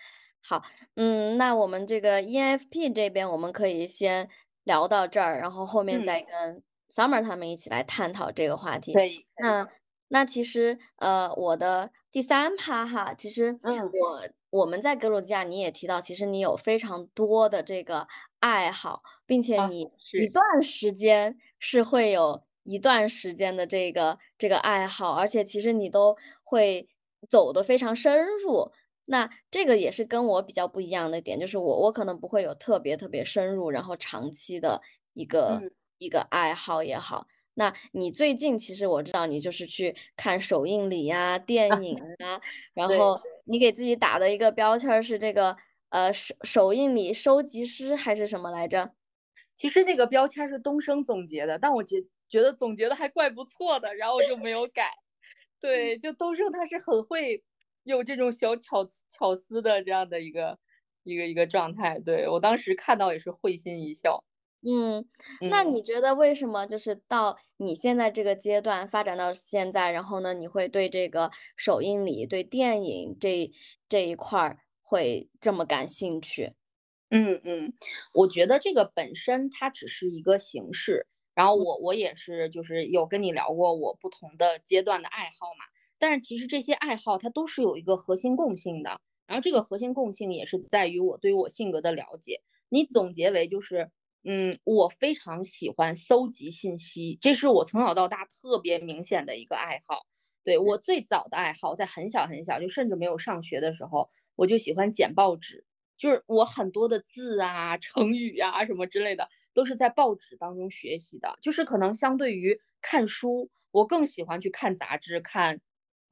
好，嗯，那我们这个 ENFP 这边我们可以先聊到这儿，然后后面嗯再跟 Summer 他们一起来探讨这个话题。可以。可以那那其实呃，我的第三趴哈，其实嗯我我们在格鲁吉亚你也提到，其实你有非常多的这个爱好，并且啊你一段时间是会有一段时间的这个这个爱好，而且其实你都会走得非常深入。那这个也是跟我比较不一样的点，就是我我可能不会有特别特别深入，然后长期的一个、嗯一个爱好也好。那你最近其实我知道你就是去看首映礼呀、电影啊，然后你给自己打的一个标签是这个呃首首映礼收集师还是什么来着？其实那个标签是东升总结的，但我觉觉得总结的还怪不错的，然后我就没有改。[laughs] 对，就东升他是很会有这种小巧巧思的这样的一个一个一个状态。对我当时看到也是会心一笑。嗯，那你觉得为什么就是到你现在这个阶段发展到现在，然后呢，你会对这个首映礼、对电影这这一块儿会这么感兴趣？嗯嗯，我觉得这个本身它只是一个形式，然后我我也是就是有跟你聊过我不同的阶段的爱好嘛，但是其实这些爱好它都是有一个核心共性的，然后这个核心共性也是在于我对于我性格的了解，你总结为就是。嗯，我非常喜欢搜集信息，这是我从小到大特别明显的一个爱好。对我最早的爱好，在很小很小，就甚至没有上学的时候，我就喜欢剪报纸。就是我很多的字啊、成语呀什么之类的，都是在报纸当中学习的。就是可能相对于看书，我更喜欢去看杂志、看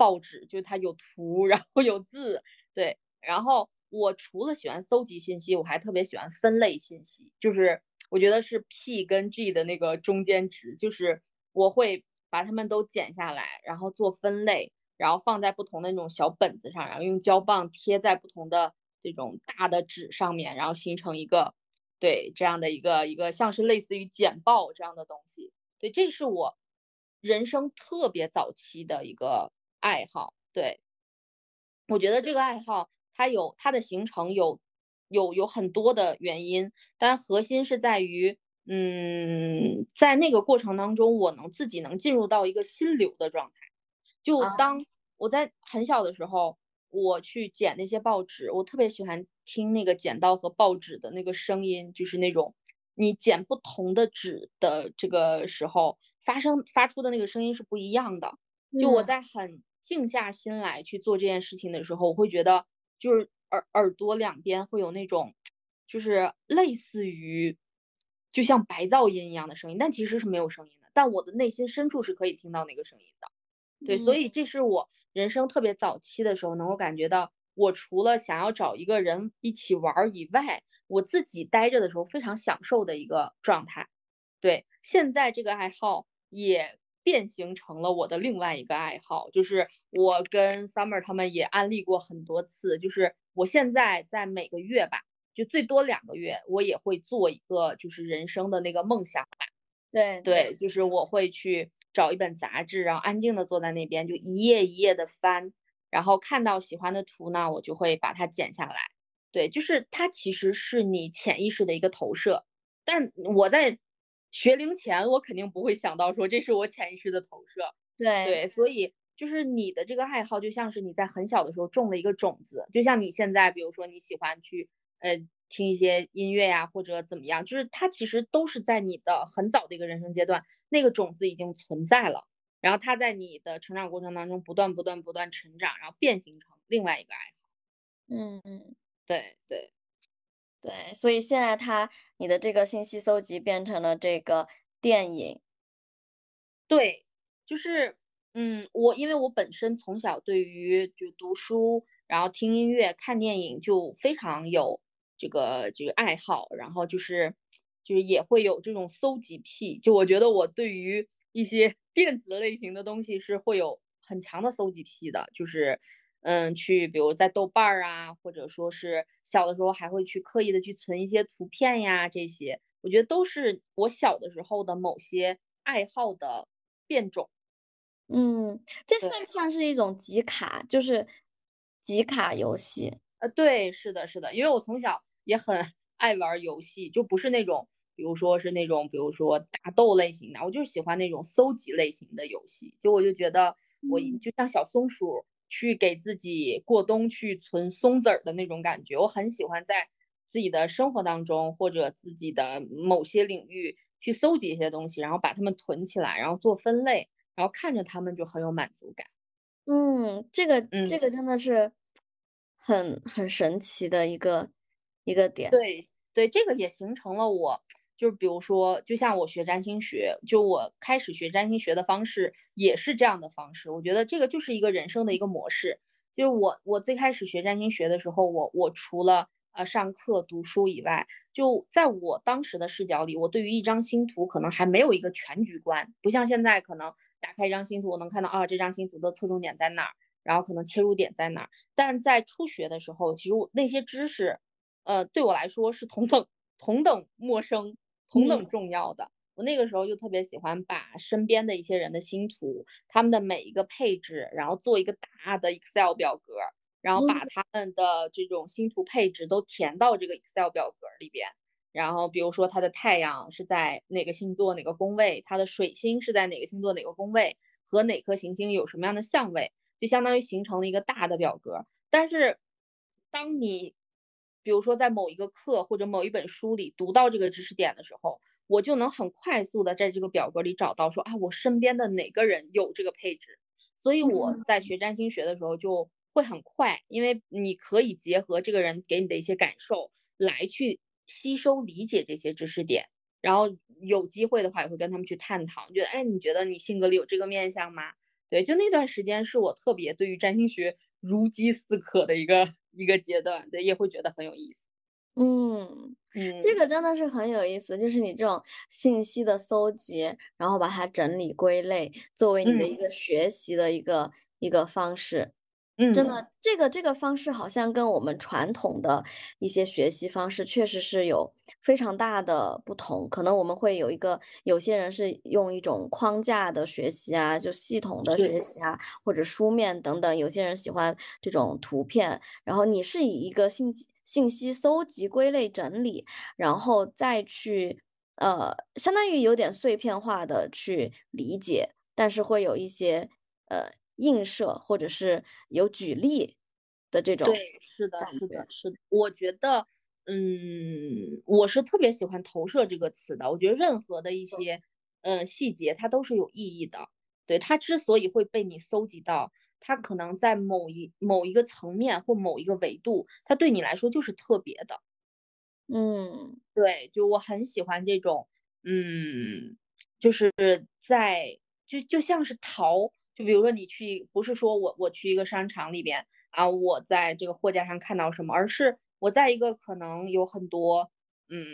报纸，就是它有图，然后有字。对，然后我除了喜欢搜集信息，我还特别喜欢分类信息，就是。我觉得是 P 跟 G 的那个中间值，就是我会把它们都剪下来，然后做分类，然后放在不同的那种小本子上，然后用胶棒贴在不同的这种大的纸上面，然后形成一个对这样的一个一个像是类似于简报这样的东西。对，这是我人生特别早期的一个爱好。对，我觉得这个爱好它有它的形成有。有有很多的原因，但核心是在于，嗯，在那个过程当中，我能自己能进入到一个心流的状态。就当我在很小的时候，我去剪那些报纸，我特别喜欢听那个剪刀和报纸的那个声音，就是那种你剪不同的纸的这个时候发生发出的那个声音是不一样的。就我在很静下心来去做这件事情的时候，我会觉得就是。耳耳朵两边会有那种，就是类似于，就像白噪音一样的声音，但其实是没有声音的。但我的内心深处是可以听到那个声音的。对，所以这是我人生特别早期的时候能够感觉到，我除了想要找一个人一起玩以外，我自己待着的时候非常享受的一个状态。对，现在这个爱好也。变形成了我的另外一个爱好，就是我跟 Summer 他们也安利过很多次，就是我现在在每个月吧，就最多两个月，我也会做一个就是人生的那个梦想吧。对对，就是我会去找一本杂志，然后安静的坐在那边，就一页一页的翻，然后看到喜欢的图呢，我就会把它剪下来。对，就是它其实是你潜意识的一个投射，但我在。学龄前，我肯定不会想到说这是我潜意识的投射。对对，所以就是你的这个爱好，就像是你在很小的时候种了一个种子，就像你现在，比如说你喜欢去呃听一些音乐呀，或者怎么样，就是它其实都是在你的很早的一个人生阶段，那个种子已经存在了，然后它在你的成长过程当中不断不断不断成长，然后变形成另外一个爱好。嗯嗯，对对。对，所以现在他你的这个信息搜集变成了这个电影。对，就是嗯，我因为我本身从小对于就读书，然后听音乐、看电影就非常有这个这个爱好，然后就是就是也会有这种搜集癖，就我觉得我对于一些 [laughs] 电子类型的东西是会有很强的搜集癖的，就是。嗯，去比如在豆瓣儿啊，或者说是小的时候还会去刻意的去存一些图片呀，这些我觉得都是我小的时候的某些爱好的变种。嗯，这算不算是一种集卡？就是集卡游戏？呃，对，是的，是的，因为我从小也很 [laughs] 爱玩游戏，就不是那种，比如说是那种，比如说打斗类型的，我就是喜欢那种搜集类型的游戏。就我就觉得我就像小松鼠。去给自己过冬去存松子儿的那种感觉，我很喜欢在自己的生活当中或者自己的某些领域去搜集一些东西，然后把它们囤起来，然后做分类，然后看着它们就很有满足感。嗯，这个这个真的是很很神奇的一个一个点。对对，这个也形成了我。就比如说，就像我学占星学，就我开始学占星学的方式也是这样的方式。我觉得这个就是一个人生的一个模式。就是我我最开始学占星学的时候，我我除了呃上课读书以外，就在我当时的视角里，我对于一张星图可能还没有一个全局观，不像现在可能打开一张星图，我能看到啊这张星图的侧重点在哪儿，然后可能切入点在哪儿。但在初学的时候，其实我那些知识，呃对我来说是同等同等陌生、同等重要的。我那个时候就特别喜欢把身边的一些人的星图，他们的每一个配置，然后做一个大的 Excel 表格，然后把他们的这种星图配置都填到这个 Excel 表格里边。然后比如说他的太阳是在哪个星座哪个宫位，他的水星是在哪个星座哪个宫位，和哪颗行星有什么样的相位，就相当于形成了一个大的表格。但是当你比如说在某一个课或者某一本书里读到这个知识点的时候，我就能很快速的在这个表格里找到说啊，我身边的哪个人有这个配置，所以我在学占星学的时候就会很快，因为你可以结合这个人给你的一些感受来去吸收理解这些知识点，然后有机会的话也会跟他们去探讨，觉得哎，你觉得你性格里有这个面相吗？对，就那段时间是我特别对于占星学如饥似渴的一个一个阶段，对，也会觉得很有意思。嗯，这个真的是很有意思，就是你这种信息的搜集，然后把它整理归类，作为你的一个学习的一个一个方式。嗯，真的，这个这个方式好像跟我们传统的一些学习方式确实是有非常大的不同。可能我们会有一个，有些人是用一种框架的学习啊，就系统的学习啊，或者书面等等。有些人喜欢这种图片，然后你是以一个信息信息搜集、归类、整理，然后再去呃，相当于有点碎片化的去理解，但是会有一些呃。映射或者是有举例的这种，对，是的，是的，是的。我觉得，嗯，我是特别喜欢投射这个词的。我觉得任何的一些，嗯，细节它都是有意义的。对，它之所以会被你搜集到，它可能在某一某一个层面或某一个维度，它对你来说就是特别的。嗯，对，就我很喜欢这种，嗯，就是在就就像是淘。就比如说你去，不是说我我去一个商场里边啊，我在这个货架上看到什么，而是我在一个可能有很多，嗯，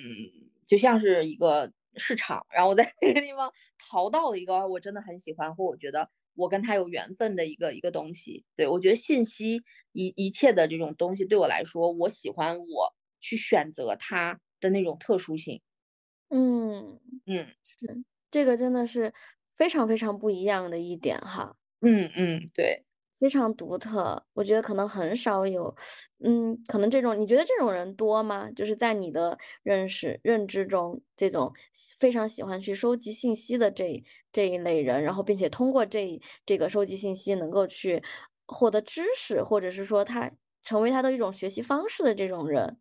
就像是一个市场，然后我在 [laughs] 那个地方淘到了一个我真的很喜欢或我觉得我跟他有缘分的一个一个东西。对我觉得信息一一切的这种东西对我来说，我喜欢我去选择它的那种特殊性。嗯嗯，是这个真的是。非常非常不一样的一点哈，嗯嗯，对，非常独特。我觉得可能很少有，嗯，可能这种你觉得这种人多吗？就是在你的认识认知中，这种非常喜欢去收集信息的这这一类人，然后并且通过这这个收集信息能够去获得知识，或者是说他成为他的一种学习方式的这种人，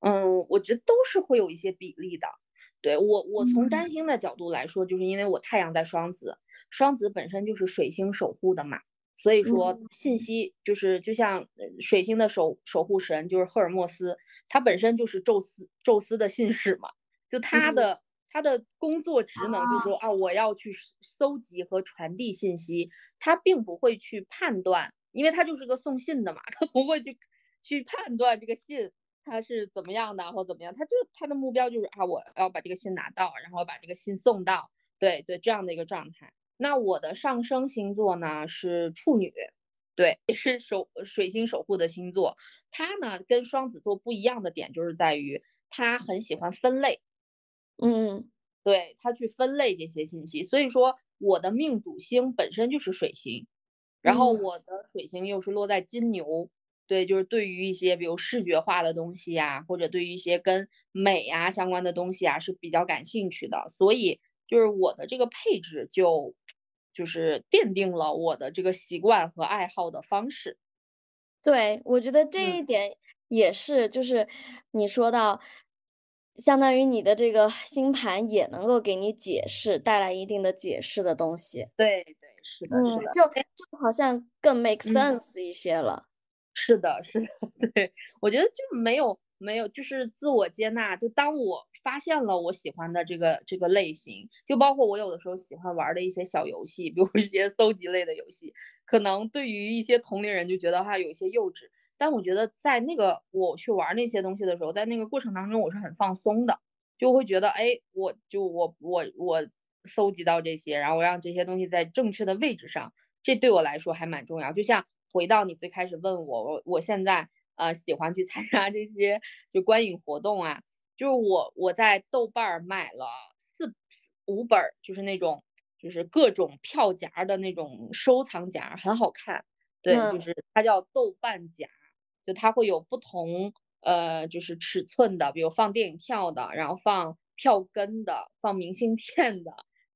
嗯，我觉得都是会有一些比例的。对我，我从占星的角度来说，就是因为我太阳在双子，双子本身就是水星守护的嘛，所以说信息就是就像水星的守守护神就是赫尔墨斯，他本身就是宙斯宙斯的信使嘛，就他的他的工作职能就是说啊，我要去搜集和传递信息，他并不会去判断，因为他就是个送信的嘛，他不会去去判断这个信。他是怎么样的或怎么样，他就他的目标就是啊，我要把这个信拿到，然后把这个信送到，对对，这样的一个状态。那我的上升星座呢是处女，对，也是守水星守护的星座。它呢跟双子座不一样的点就是在于，它很喜欢分类，嗯，对，它去分类这些信息。所以说我的命主星本身就是水星，然后我的水星又是落在金牛。对，就是对于一些比如视觉化的东西呀，或者对于一些跟美呀相关的东西啊，是比较感兴趣的。所以就是我的这个配置就就是奠定了我的这个习惯和爱好的方式。对，我觉得这一点也是，就是你说到，相当于你的这个星盘也能够给你解释，带来一定的解释的东西。对对，是的，是的，就就好像更 make sense 一些了。是的，是的，[laughs] 对我觉得就没有没有，就是自我接纳。就当我发现了我喜欢的这个这个类型，就包括我有的时候喜欢玩的一些小游戏，比如一些搜集类的游戏，可能对于一些同龄人就觉得哈有些幼稚，但我觉得在那个我去玩那些东西的时候，在那个过程当中我是很放松的，就会觉得哎，我就我我我搜集到这些，然后我让这些东西在正确的位置上，这对我来说还蛮重要。就像回到你最开始问我，我我现在呃喜欢去参加这些就观影活动啊。就是我我在豆瓣买了四五本，就是那种就是各种票夹的那种收藏夹，很好看。对，就是它叫豆瓣夹，就它会有不同呃就是尺寸的，比如放电影票的，然后放票根的，放明信片的，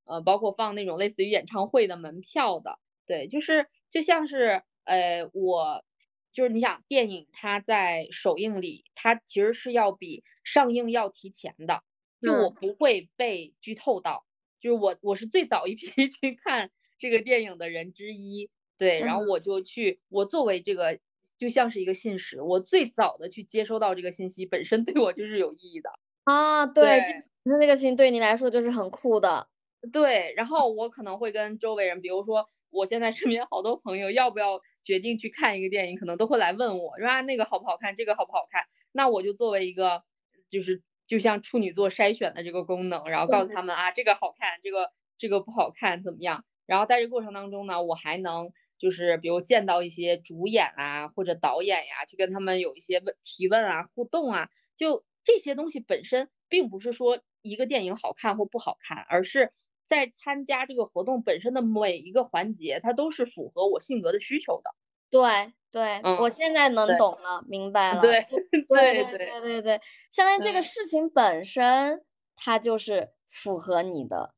呃，包括放那种类似于演唱会的门票的。对，就是就像是呃我。就是你想电影，它在首映里，它其实是要比上映要提前的，就我不会被剧透到，就是我我是最早一批 [laughs] 去看这个电影的人之一，对，然后我就去，我作为这个就像是一个信使，我最早的去接收到这个信息，本身对我就是有意义的啊，对，那那个信对你来说就是很酷的，对，然后我可能会跟周围人，比如说我现在身边好多朋友，要不要？决定去看一个电影，可能都会来问我，说啊那个好不好看，这个好不好看？那我就作为一个，就是就像处女座筛选的这个功能，然后告诉他们啊这个好看，这个这个不好看，怎么样？然后在这过程当中呢，我还能就是比如见到一些主演啊或者导演呀，去跟他们有一些问提问啊互动啊，就这些东西本身并不是说一个电影好看或不好看，而是。在参加这个活动本身的每一个环节，它都是符合我性格的需求的。对对，我现在能懂了，明白 [laughs] 了。对对对对对对，相当于这个事情本身它就是符合你的。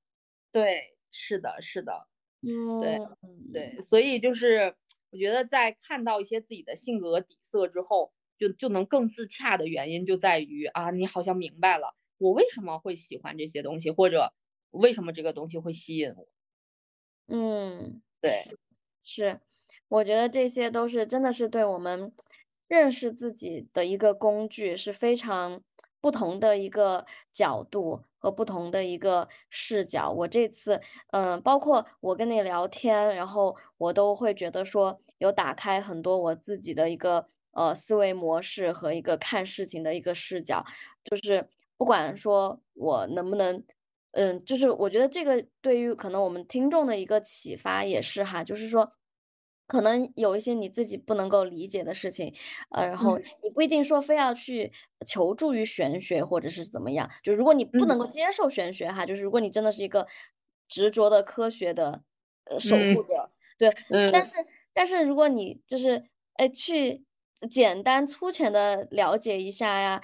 对，是的，是的。嗯，对对，所以就是我觉得在看到一些自己的性格底色之后，就就能更自洽的原因就在于啊，你好像明白了我为什么会喜欢这些东西，或者。为什么这个东西会吸引我？嗯，对，是，我觉得这些都是真的是对我们认识自己的一个工具，是非常不同的一个角度和不同的一个视角。我这次，嗯，包括我跟你聊天，然后我都会觉得说有打开很多我自己的一个呃思维模式和一个看事情的一个视角，就是不管说我能不能。嗯，就是我觉得这个对于可能我们听众的一个启发也是哈，就是说，可能有一些你自己不能够理解的事情，呃，然后你不一定说非要去求助于玄学或者是怎么样，就如果你不能够接受玄学哈，就是如果你真的是一个执着的科学的呃守护者，对，但是但是如果你就是哎去。简单粗浅的了解一下呀，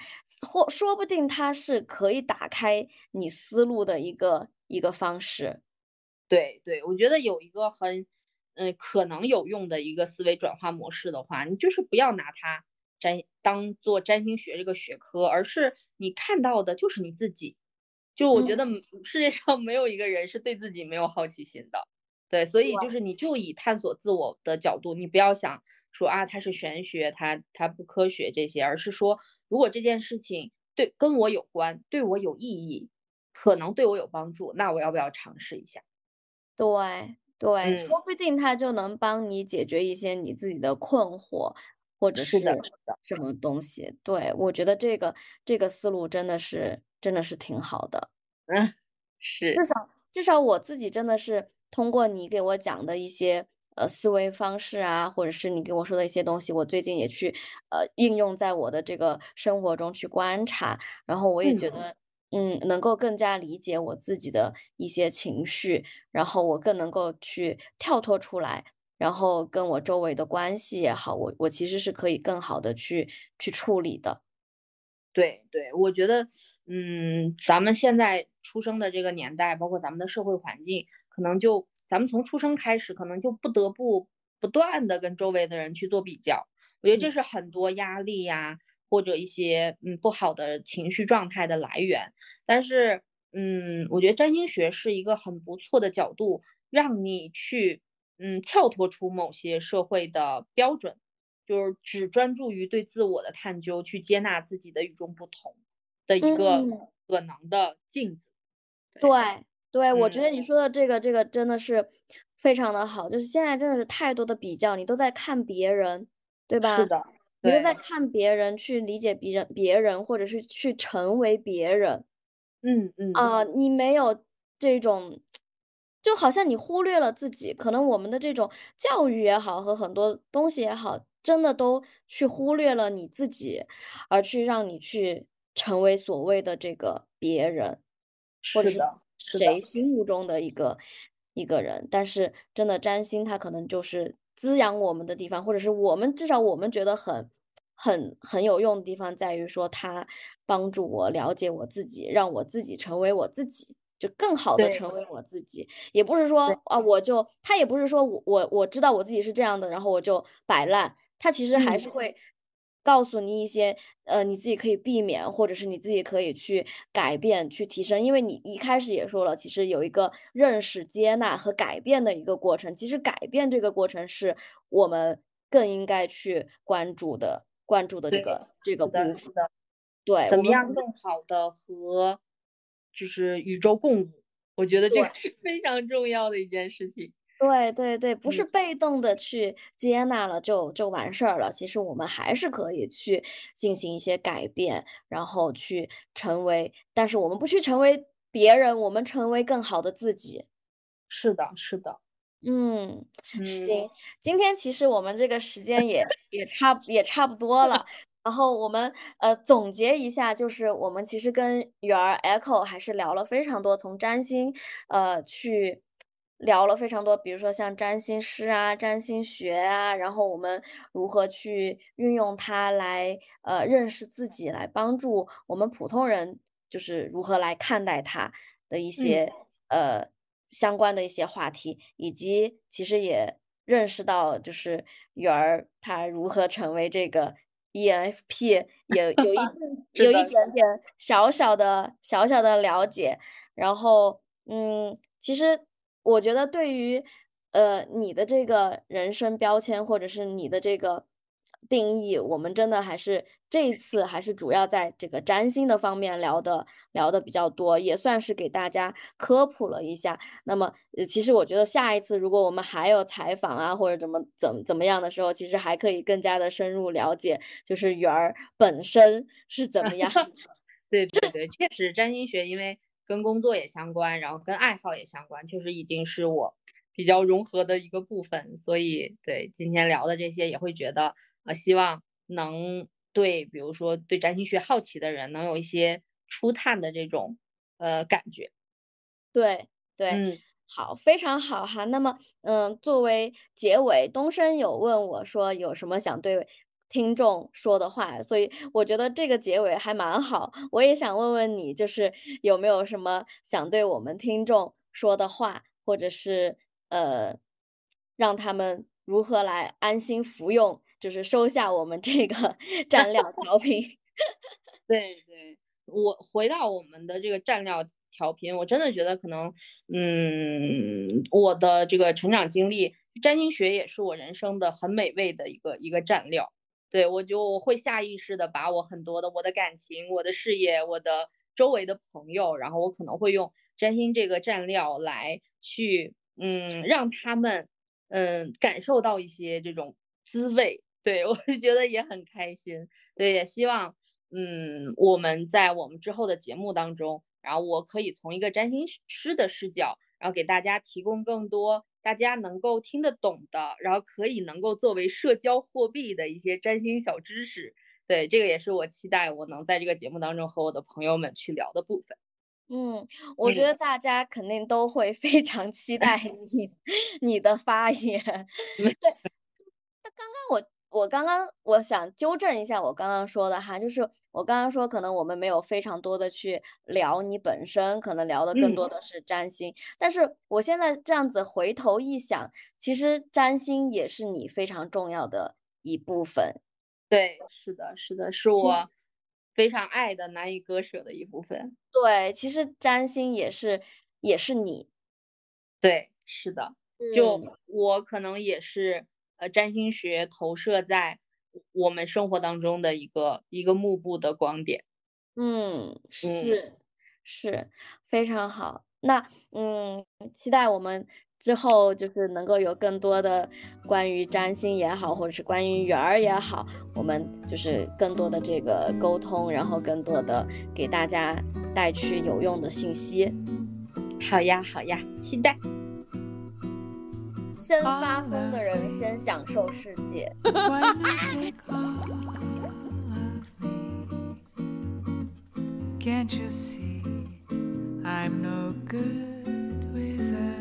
或说不定它是可以打开你思路的一个一个方式。对对，我觉得有一个很，嗯，可能有用的一个思维转化模式的话，你就是不要拿它占当做占星学这个学科，而是你看到的就是你自己。就我觉得世界上没有一个人是对自己没有好奇心的。对，所以就是你就以探索自我的角度，你不要想。说啊，它是玄学，它它不科学这些，而是说，如果这件事情对跟我有关，对我有意义，可能对我有帮助，那我要不要尝试一下？对对，说不定它就能帮你解决一些你自己的困惑，或者是什么东西。对我觉得这个这个思路真的是真的是挺好的。嗯，[laughs] 是，至少至少我自己真的是通过你给我讲的一些。呃，思维方式啊，或者是你跟我说的一些东西，我最近也去呃应用在我的这个生活中去观察，然后我也觉得，嗯，能够更加理解我自己的一些情绪，然后我更能够去跳脱出来，然后跟我周围的关系也好，我我其实是可以更好的去去处理的。对对，我觉得，嗯，咱们现在出生的这个年代，包括咱们的社会环境，可能就。咱们从出生开始，可能就不得不不断的跟周围的人去做比较，我觉得这是很多压力呀，或者一些嗯不好的情绪状态的来源。但是，嗯，我觉得占星学是一个很不错的角度，让你去嗯跳脱出某些社会的标准，就是只专注于对自我的探究，去接纳自己的与众不同的一个可能的镜子。对对，我觉得嗯你说的这个这个真的是非常的好，就是现在真的是太多的比较，你都在看别人，对吧？是的，你都在看别人，去理解别人，别人，或者是去成为别人嗯嗯。啊、你没有这种，就好像你忽略了自己，可能我们的这种教育也好，和很多东西也好，真的都去忽略了你自己，而去让你去成为所谓的这个别人，或者是谁心目中的一个一个人。但是真的占星，它可能就是滋养我们的地方，或者是我们至少我们觉得很很很有用的地方，在于说它帮助我了解我自己，让我自己成为我自己。就更好的成为我自己，也不是说啊，我就他也不是说我我我知道我自己是这样的，然后我就摆烂，他其实还嗯。是会告诉你一些，呃，你自己可以避免，或者是你自己可以去改变、去提升。因为你一开始也说了，其实有一个认识、接纳和改变的一个过程。其实改变这个过程是我们更应该去关注的、关注的这个这个部分。的，对，怎么样更好的和就是宇宙共舞？我觉得这个是非常重要的一件事情。对对对，不是嗯被动的去接纳了就就完事儿了。其实我们还是可以去进行一些改变，然后去成为，但是我们不去成为别人，我们成为更好的自己。是的，是的，嗯，嗯，行，今天其实我们这个时间也也差也差不多了。[laughs] 然后我们呃总结一下，就是我们其实跟圆儿 Echo 还是聊了非常多，从占星呃去聊了非常多，比如说像占星师啊、占星学啊，然后我们如何去运用它来呃认识自己，来帮助我们普通人，就是如何来看待它的一些、呃相关的一些话题，以及其实也认识到就是圆儿他如何成为这个 [laughs] ENFP，有有一 [laughs] 定有一点点小小的小小的了解，然后嗯，其实我觉得对于呃你的这个人生标签或者是你的这个定义，我们真的还是这一次还是主要在这个占星的方面聊的聊的比较多，也算是给大家科普了一下。那么，呃其实我觉得下一次如果我们还有采访啊，或者怎么怎么怎么样的时候，其实还可以更加的深入了解，就是圆儿本身是怎么样 [laughs] 的。对对对，确实占星学因为跟工作也相关，然后跟爱好也相关，确实已经是我比较融合的一个部分。所以对今天聊的这些，也会觉得呃，希望能对比如说对占星学好奇的人，能有一些初探的这种呃感觉。对对。嗯好，非常好哈。那么，嗯，作为结尾，东升有问我说有什么想对听众说的话，所以我觉得这个结尾还蛮好。我也想问问你，就是有没有什么想对我们听众说的话，或者是呃，让他们如何来安心服用，就是收下我们这个 [laughs] 蘸料调频。[laughs] 对对，我回到我们的这个蘸料调频，我真的觉得可能，嗯，我的这个成长经历，占星学也是我人生的很美味的一个一个蘸料。对我就会下意识的把我很多的我的感情、我的事业、我的周围的朋友，然后我可能会用占星这个蘸料来去，嗯，让他们，嗯，感受到一些这种滋味。对 [laughs] 我是觉得也很开心。对，也希望。嗯，我们在我们之后的节目当中，然后我可以从一个占星师的视角，然后给大家提供更多大家能够听得懂的，然后可以能够作为社交货币的一些占星小知识。对，这个也是我期待我能在这个节目当中和我的朋友们去聊的部分。嗯，我觉嗯得大家肯定都会非常期待你 [laughs] 你的发言。对，那刚刚我我刚刚我想纠正一下我刚刚说的哈，就是我刚刚说可能我们没有非常多的去聊你本身，可能聊的更嗯多的是占星。但是我现在这样子回头一想，其实占星也是你非常重要的一部分。对，是的，是的，是我非常爱的、难以割舍的一部分。对，其实占星也是也是你。对，是的。就嗯我可能也是呃占星学投射在我们生活当中的一个一个幕布的光点。嗯，是，是非常好。那嗯，期待我们之后就是能够有更多的关于占星也好，或者是关于圆儿也好，我们就是更多的这个沟通，然后更多的给大家带去有用的信息。好呀，好呀，期待。先发疯的人先享受世界。Can't you see I'm no good without